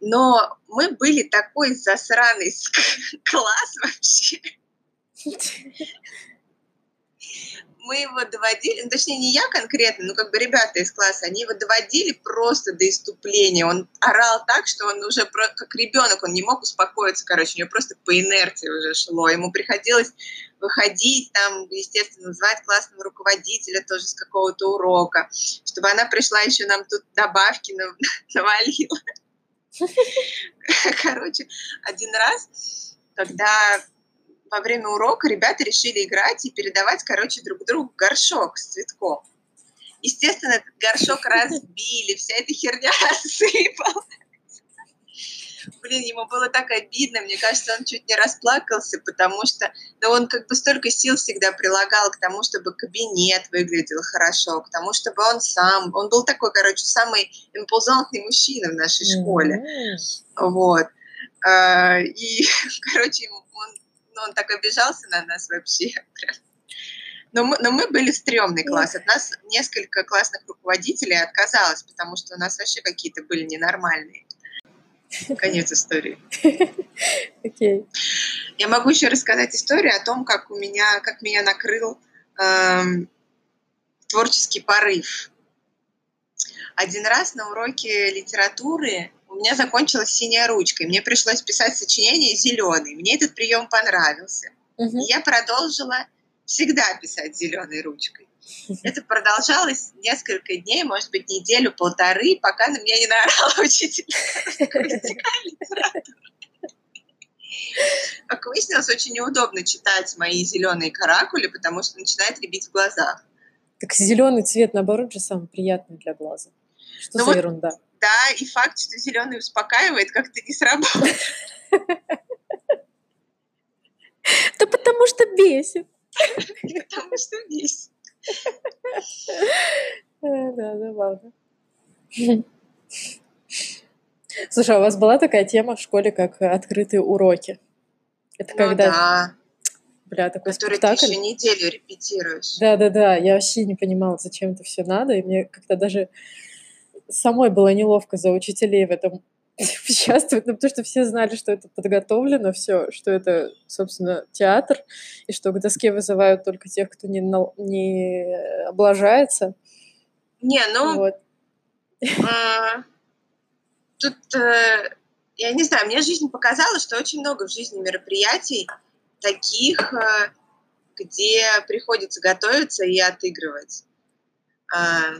но мы были такой засраный класс вообще. Мы его доводили, ну, точнее, не я конкретно, но как бы ребята из класса, они его доводили просто до иступления. Он орал так, что он уже как ребенок, он не мог успокоиться, короче, у него просто по инерции уже шло. Ему приходилось выходить, там, естественно, звать классного руководителя тоже с какого-то урока, чтобы она пришла еще нам тут добавки навалила. Короче, один раз, когда во время урока ребята решили играть и передавать, короче, друг другу горшок с цветком. Естественно, этот горшок разбили, вся эта херня рассыпалась. Блин, ему было так обидно, мне кажется, он чуть не расплакался, потому что да он как бы столько сил всегда прилагал к тому, чтобы кабинет выглядел хорошо, к тому, чтобы он сам, он был такой, короче, самый импозантный мужчина в нашей школе. Mm-hmm. Вот. А, и, короче, он, ну, он так обижался на нас вообще. Но мы, но мы были стрёмный класс. От нас несколько классных руководителей отказалось, потому что у нас вообще какие-то были ненормальные. Конец истории. Окей. Okay. Я могу еще рассказать историю о том, как у меня, как меня накрыл эм, творческий порыв. Один раз на уроке литературы у меня закончилась синяя ручка, и мне пришлось писать сочинение зеленый. Мне этот прием понравился. Uh-huh. Я продолжила всегда писать зеленой ручкой. Это продолжалось несколько дней, может быть, неделю-полторы, пока на меня не наорал учитель. Как выяснилось, очень неудобно читать мои зеленые каракули, потому что начинает рябить в глазах. Так зеленый цвет, наоборот, же самый приятный для глаза. Что ну за вот, ерунда? Да, и факт, что зеленый успокаивает, как-то не сработал. Да потому что бесит. Потому что бесит. Да, забавно. Слушай, а у вас была такая тема в школе, как открытые уроки? Это ну, когда... Да. Бля, такой Который спектакль. ты еще неделю репетируешь. Да-да-да, я вообще не понимала, зачем это все надо, и мне как-то даже самой было неловко за учителей в этом участвовать, ну, потому что все знали, что это подготовлено все, что это, собственно, театр, и что к доске вызывают только тех, кто не, не облажается. Не, ну, вот. а, тут, э, я не знаю, мне жизнь показала, что очень много в жизни мероприятий таких, э, где приходится готовиться и отыгрывать. А,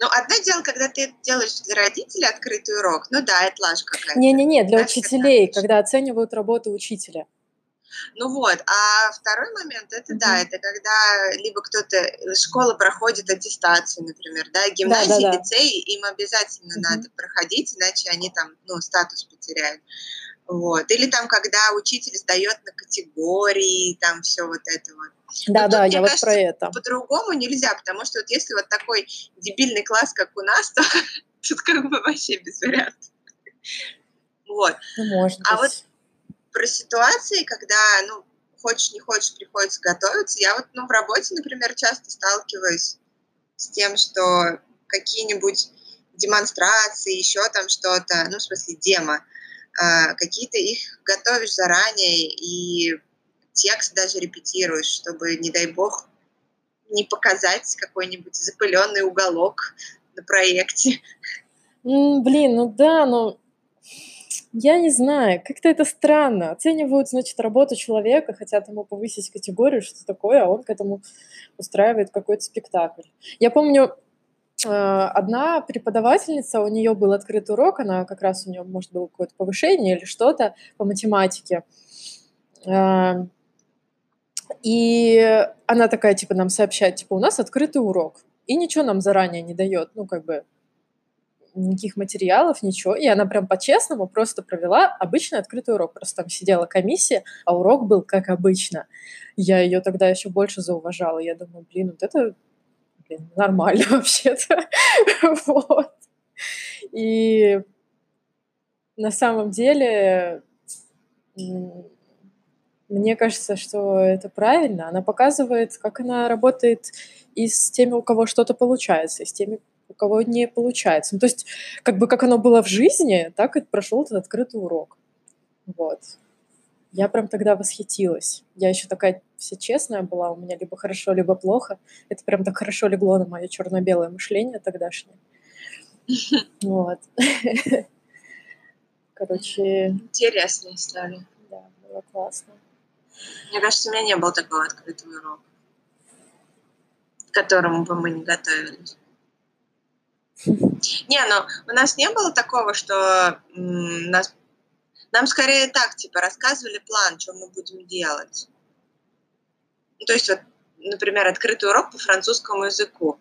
ну, одно дело, когда ты делаешь для родителей открытый урок, ну да, это лажа какая-то. Не-не-не, для да, учителей, когда оценивают работу учителя. Ну вот, а второй момент, это да, это когда либо кто-то, э, школа проходит аттестацию, например, да, гимназии, Да-да-да. лицей, им обязательно Мгм. надо проходить, иначе они там, ну, статус потеряют. Вот. Или там, когда учитель сдает на категории, там все вот это вот. Да-да, тут, я вот про это. По-другому нельзя, потому что вот если вот такой дебильный класс, как у нас, то тут как бы вообще без вариантов. Вот. Ну, может А быть. Про ситуации, когда, ну, хочешь не хочешь, приходится готовиться. Я вот, ну, в работе, например, часто сталкиваюсь с тем, что какие-нибудь демонстрации, еще там что-то, ну, в смысле, демо, а, какие-то их готовишь заранее и текст даже репетируешь, чтобы, не дай бог, не показать какой-нибудь запыленный уголок на проекте. М, Блин, ну да, но я не знаю, как-то это странно. Оценивают, значит, работу человека, хотят ему повысить категорию, что такое, а он к этому устраивает какой-то спектакль. Я помню, э, одна преподавательница, у нее был открытый урок, она как раз у нее, может, было какое-то повышение или что-то по математике. И она такая, типа, нам сообщает, типа, у нас открытый урок. И ничего нам заранее не дает, ну, как бы, никаких материалов, ничего. И она прям по-честному просто провела обычный открытый урок. Просто там сидела комиссия, а урок был как обычно. Я ее тогда еще больше зауважала. Я думаю, блин, вот это блин, нормально вообще-то. Вот. И на самом деле мне кажется, что это правильно. Она показывает, как она работает и с теми, у кого что-то получается, и с теми, у кого не получается. Ну, то есть, как бы как оно было в жизни, так и прошел этот открытый урок. Вот. Я прям тогда восхитилась. Я еще такая вся честная была, у меня либо хорошо, либо плохо. Это прям так хорошо легло на мое черно-белое мышление тогдашнее. Вот. Короче, Интересная история. да, было классно. Мне кажется, у меня не было такого открытого урока, к которому бы мы не готовились. Не, ну у нас не было такого, что м, нас, нам скорее так, типа, рассказывали план, что мы будем делать. Ну, то есть, вот, например, открытый урок по французскому языку.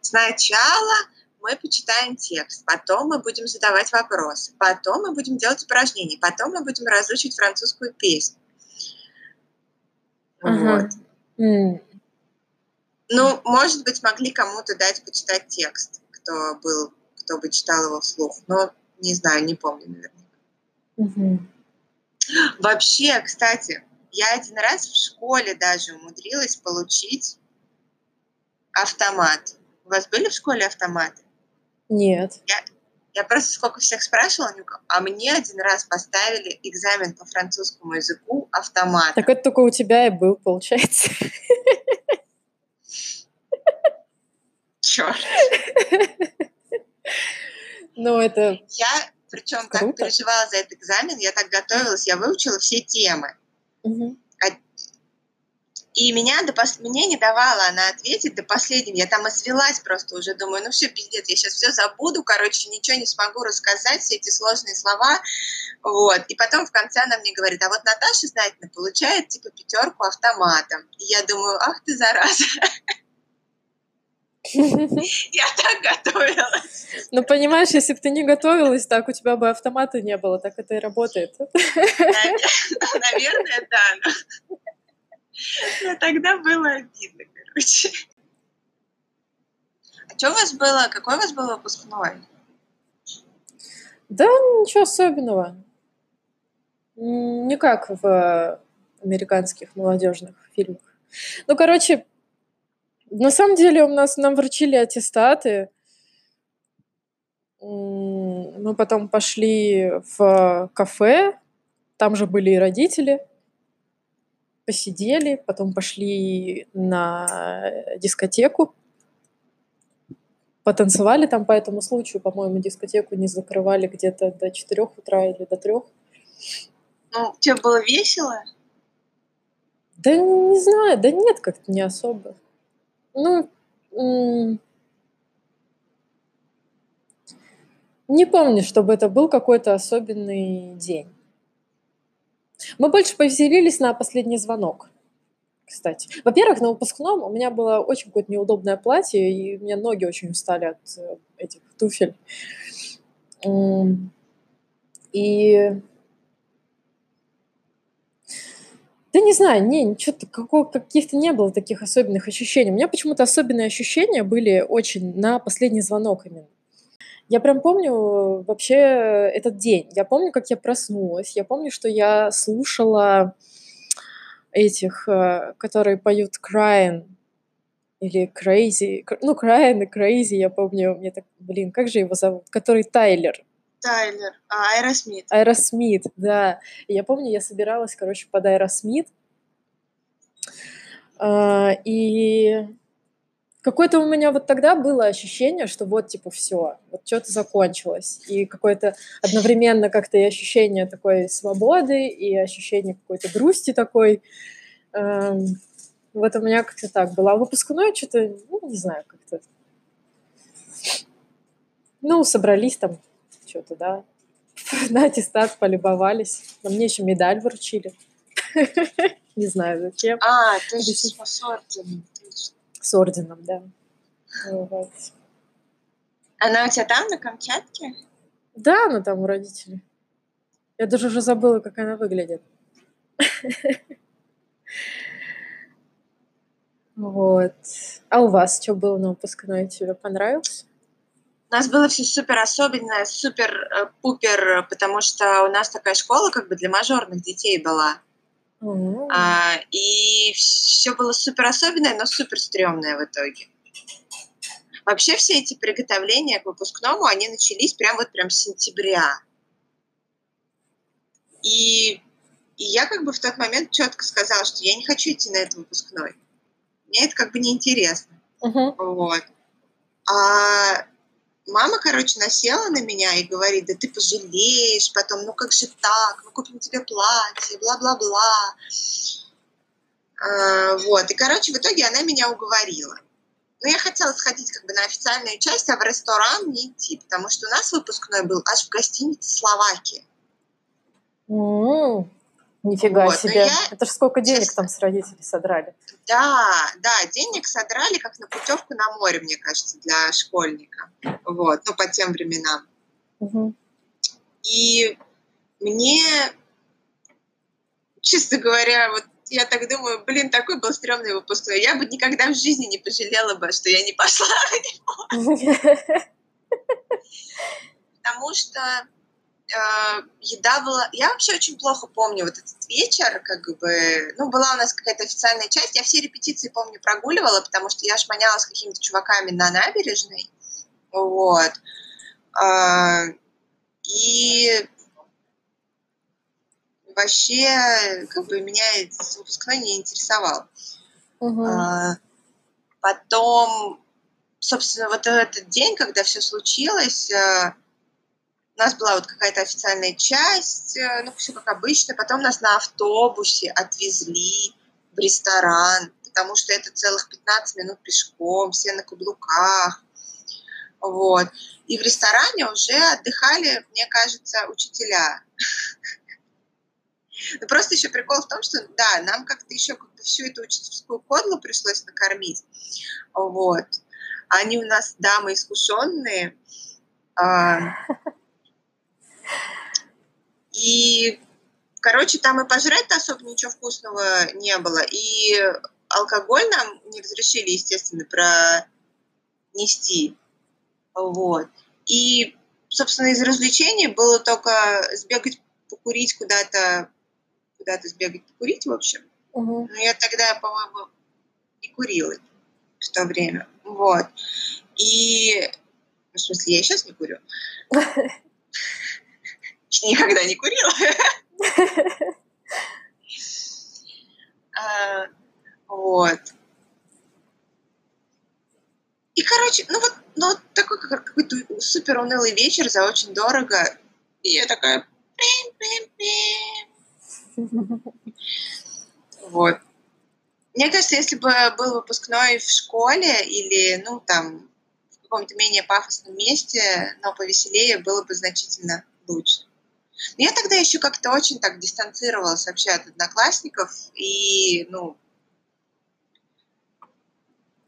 Сначала мы почитаем текст, потом мы будем задавать вопросы, потом мы будем делать упражнения, потом мы будем разучить французскую песню. Ага. Вот. Ну, может быть, могли кому-то дать почитать текст, кто был, кто бы читал его вслух. Но не знаю, не помню, наверное. мгм. Вообще, кстати, я один раз в школе даже умудрилась получить автомат. У вас были в школе автоматы? Нет. Я просто сколько всех спрашивала, а мне один раз поставили экзамен по французскому языку автомат. Так это только у тебя и был, получается. Черт. Ну, это... Я, причем, так переживала за этот экзамен, я так готовилась, я выучила все темы. И меня, до пос... мне не давала она ответить до последнего. Я там извелась просто уже, думаю, ну все, пиздец, я сейчас все забуду, короче, ничего не смогу рассказать, все эти сложные слова. Вот. И потом в конце она мне говорит, а вот Наташа Знатина получает типа пятерку автоматом. И я думаю, ах ты зараза, я так готовилась. Ну, понимаешь, если бы ты не готовилась, так у тебя бы автомата не было, так это и работает. Наверное, да. Но... тогда было обидно, короче. А что у вас было? Какой у вас был выпускной? Да, ничего особенного. Не как в американских молодежных фильмах. Ну, короче, на самом деле у нас нам вручили аттестаты. Мы потом пошли в кафе, там же были и родители. Посидели, потом пошли на дискотеку. Потанцевали там по этому случаю, по-моему, дискотеку не закрывали где-то до 4 утра или до 3. Ну, тебе было весело? Да не знаю, да нет, как-то не особо. Ну, не помню, чтобы это был какой-то особенный день. Мы больше повеселились на последний звонок, кстати. Во-первых, на выпускном у меня было очень какое-то неудобное платье, и у меня ноги очень устали от э, этих туфель. И Да не знаю, не, что-то каких-то не было таких особенных ощущений. У меня почему-то особенные ощущения были очень на последний звонок именно. Я прям помню вообще этот день. Я помню, как я проснулась. Я помню, что я слушала этих, э, которые поют Crying или Crazy. Ну, Crying и Crazy, я помню. Мне так, блин, как же его зовут? Который Тайлер. Тайлер, а, Аэросмит. Аэросмит, да. И я помню, я собиралась, короче, под Аэросмит. А, и какое-то у меня вот тогда было ощущение, что вот, типа, все, вот что-то закончилось. И какое-то одновременно как-то и ощущение такой свободы, и ощущение какой-то грусти такой. Эм, вот у меня как-то так было. А выпускной что-то, ну, не знаю, как-то... Ну, собрались там что-то, да. На аттестат полюбовались. Но мне еще медаль вручили. Не знаю зачем. А, ты же с орденом. С орденом, да. Вот. Она у тебя там, на Камчатке? Да, она там у родителей. Я даже уже забыла, как она выглядит. Вот. А у вас что было на выпускной? Тебе понравилось? У нас было все супер особенное, супер-пупер, э, потому что у нас такая школа как бы для мажорных детей была. Mm-hmm. А, и все было супер особенное, но супер стрёмное в итоге. Вообще все эти приготовления к выпускному, они начались прям вот прям с сентября. И, и я как бы в тот момент четко сказала, что я не хочу идти на этот выпускной. Мне это как бы неинтересно. Uh-huh. Вот. А мама, короче, насела на меня и говорит, да ты пожалеешь потом, ну как же так, мы купим тебе платье, бла-бла-бла. А, вот, и, короче, в итоге она меня уговорила. Но я хотела сходить как бы на официальную часть, а в ресторан не идти, потому что у нас выпускной был аж в гостинице Словакии. Mm-hmm. Нифига вот, себе. Я, Это же сколько денег честно, там с родителей содрали. Да, да, денег содрали как на путевку на море, мне кажется, для школьника. Вот, ну, по тем временам. Угу. И мне, честно говоря, вот я так думаю, блин, такой был стрёмный выпускной. Я бы никогда в жизни не пожалела бы, что я не пошла на него. Потому что э, еда была... Я вообще очень плохо помню вот этот вечер, как бы... Ну, была у нас какая-то официальная часть. Я все репетиции, помню, прогуливала, потому что я шманяла с какими-то чуваками на набережной. Вот. Э, и вообще, как бы, меня выпускной не интересовал. Угу. А, потом, собственно, вот этот день, когда все случилось, э, у нас была вот какая-то официальная часть, э, ну, все как обычно. Потом нас на автобусе отвезли в ресторан, потому что это целых 15 минут пешком, все на каблуках. Вот. И в ресторане уже отдыхали, мне кажется, учителя. Ну, просто еще прикол в том, что, да, нам как-то еще как всю эту учительскую кодлу пришлось накормить. Вот. Они у нас дамы искушенные. И, короче, там и пожрать-то особо ничего вкусного не было. И алкоголь нам не разрешили, естественно, пронести. Вот. И, собственно, из развлечений было только сбегать покурить куда-то, куда-то сбегать покурить, в общем. Угу. Но я тогда, по-моему, не курила в то время. Вот. И, в смысле, я сейчас не курю. никогда не курила. А, вот. И, короче, ну вот, ну вот такой какой-то супер унылый вечер за очень дорого. И я такая... Вот. Мне кажется, если бы был выпускной в школе или, ну, там, в каком-то менее пафосном месте, но повеселее, было бы значительно лучше. Я тогда еще как-то очень так дистанцировалась вообще от одноклассников и, ну,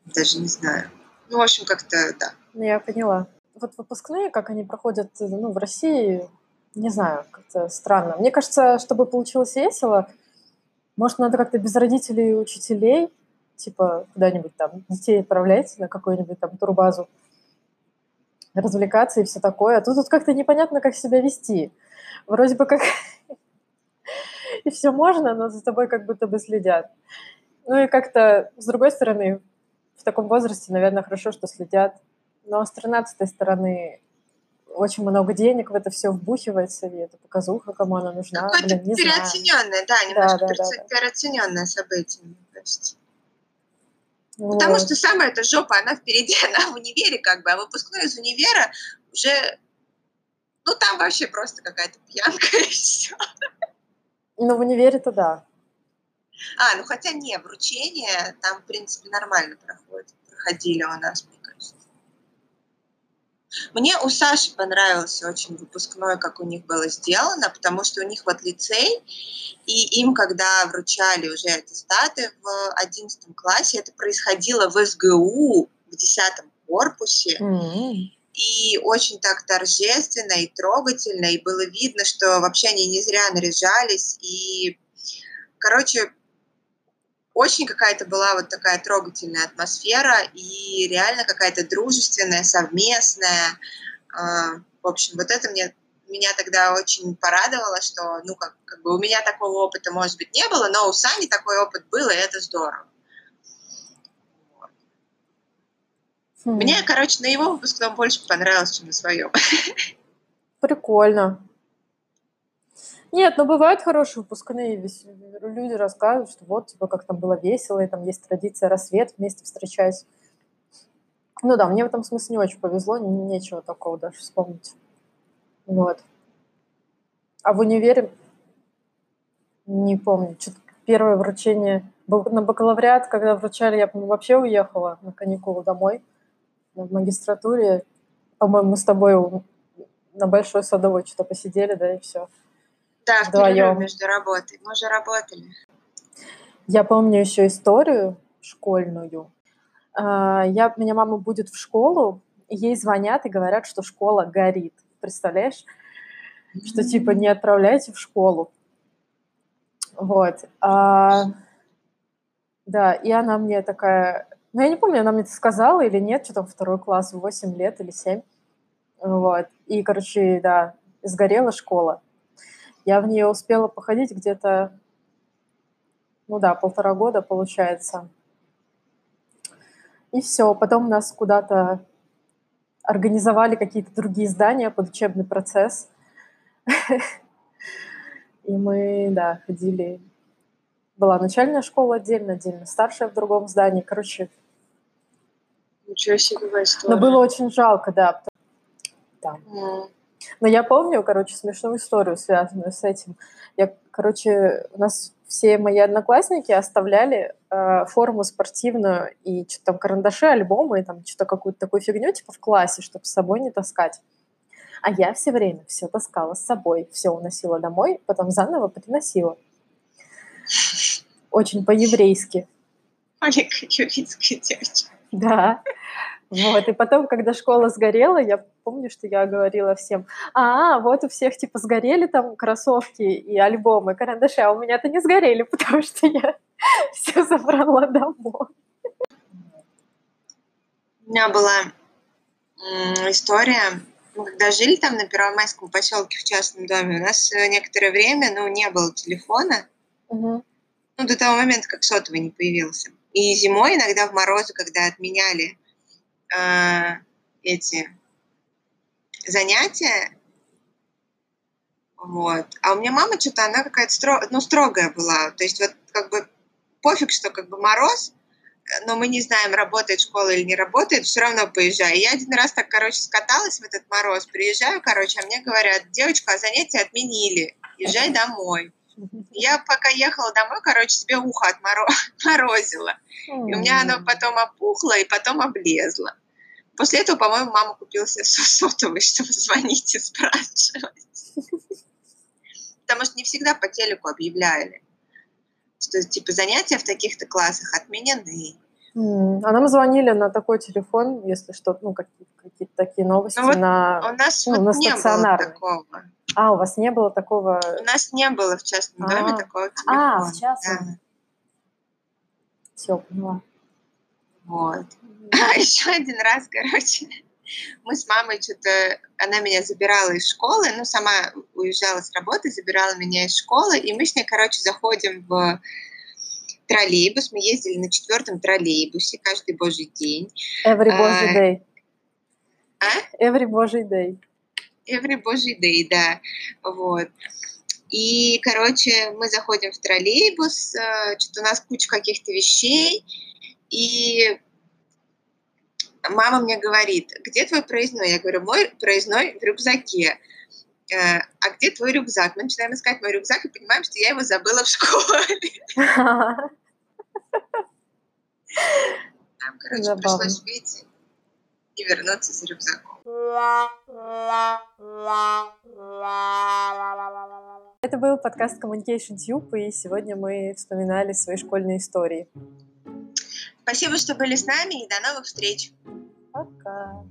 даже не знаю. Ну, в общем, как-то, да. Ну, я поняла. Вот выпускные, как они проходят ну, в России, не знаю, как-то странно. Мне кажется, чтобы получилось весело, может, надо как-то без родителей и учителей, типа куда-нибудь там детей отправлять на какую-нибудь там турбазу, развлекаться и все такое. А тут, тут как-то непонятно, как себя вести. Вроде бы как и все можно, но за тобой как будто бы следят. Ну и как-то, с другой стороны, в таком возрасте, наверное, хорошо, что следят. Но с тринадцатой стороны очень много денег в это все вбухивается, и это показуха, кому она нужна. Какое-то Блин, переоцененное, да, немножко да, да, да, переоцененное событие, мне кажется. Вот. Потому что самая эта жопа, она впереди, она в универе как бы, а выпускной из универа уже, ну там вообще просто какая-то пьянка и все. Ну в универе-то да. А, ну хотя не, вручение там, в принципе, нормально проходит, проходили у нас, мне кажется. Мне у Саши понравился очень выпускной, как у них было сделано, потому что у них вот лицей, и им, когда вручали уже аттестаты в одиннадцатом классе, это происходило в СГУ, в десятом корпусе. Mm-hmm. И очень так торжественно и трогательно, и было видно, что вообще они не зря наряжались. И, короче, очень какая-то была вот такая трогательная атмосфера и реально какая-то дружественная, совместная. А, в общем, вот это мне меня тогда очень порадовало, что, ну, как, как бы у меня такого опыта, может быть, не было, но у Сани такой опыт был, и это здорово. Хм. Мне, короче, на его выпускном больше понравилось, чем на своем. Прикольно. Нет, но бывают хорошие выпускные, ведь люди рассказывают, что вот, типа, как там было весело, и там есть традиция рассвет вместе встречать. Ну да, мне в этом смысле не очень повезло, нечего такого даже вспомнить. Вот. А в универе не помню, что-то первое вручение на бакалавриат, когда вручали, я вообще уехала на каникулы домой в магистратуре. По-моему, мы с тобой на Большой Садовой что-то посидели, да, и все. Да, в перерыв между работой. Мы уже работали. Я помню еще историю школьную. А, я, меня мама будет в школу, ей звонят и говорят, что школа горит. Представляешь? Что типа не отправляйте в школу. Вот. А, да, и она мне такая... Ну, я не помню, она мне это сказала или нет, что там второй класс, 8 лет или 7. Вот. И, короче, да, сгорела школа. Я в нее успела походить где-то, ну да, полтора года, получается. И все, потом нас куда-то организовали какие-то другие здания под учебный процесс. И мы, да, ходили. Была начальная школа отдельно, отдельно старшая в другом здании. Короче, Ничего себе история. Но было очень жалко, да. Там. Mm. Но я помню, короче, смешную историю, связанную с этим. Я, короче, у нас все мои одноклассники оставляли э, форму спортивную и что-то там карандаши, альбомы, и там что-то какую-то такую фигню типа в классе, чтобы с собой не таскать. А я все время все таскала с собой, все уносила домой, потом заново приносила. Очень по-еврейски. Маленькая еврейская девочка. Да. Вот, и потом, когда школа сгорела, я помню, что я говорила всем, а, вот у всех, типа, сгорели там кроссовки и альбомы, карандаши, а у меня-то не сгорели, потому что я все забрала домой. У меня была история, мы когда жили там на Первомайском поселке в частном доме, у нас некоторое время, ну, не было телефона, угу. ну, до того момента, как сотовый не появился. И зимой иногда в морозы, когда отменяли э, эти занятия. Вот. А у меня мама что-то, она какая-то стро... ну, строгая была. То есть вот как бы пофиг, что как бы мороз, но мы не знаем, работает школа или не работает, все равно поезжаю. Я один раз так, короче, скаталась в этот мороз, приезжаю, короче, а мне говорят, девочка, а занятия отменили, езжай домой. Я пока ехала домой, короче, себе ухо отморозила. И у меня оно потом опухло и потом облезло. После этого, по-моему, мама купила себе сотовый, чтобы звонить и спрашивать. потому что не всегда по телеку объявляли, что типа занятия в таких-то классах отменены. А нам звонили на такой телефон, если что, ну, какие- какие-то такие новости Ну вот на... У нас Ну, вот на не было стационарный. такого. А, у вас не было такого... У нас не было в частном доме А. такого телефона. А, в да. Все, поняла. Вот. А еще один раз, короче, мы с мамой что-то, она меня забирала из школы, ну, сама уезжала с работы, забирала меня из школы, и мы с ней, короче, заходим в троллейбус, мы ездили на четвертом троллейбусе каждый божий день. Every А, божий day. а? Every божий day. Every божий день, да, вот. И, короче, мы заходим в троллейбус, э, что-то у нас куча каких-то вещей, и мама мне говорит, где твой проездной? Я говорю, мой проездной в рюкзаке. «Э, А где твой рюкзак? Мы начинаем искать мой рюкзак и понимаем, что я его забыла в школе. Нам, короче, Забавно. пришлось выйти и вернуться за рюкзаком. Это был подкаст Communication Tube, и сегодня мы вспоминали свои школьные истории. Спасибо, что были с нами, и до новых встреч. Пока.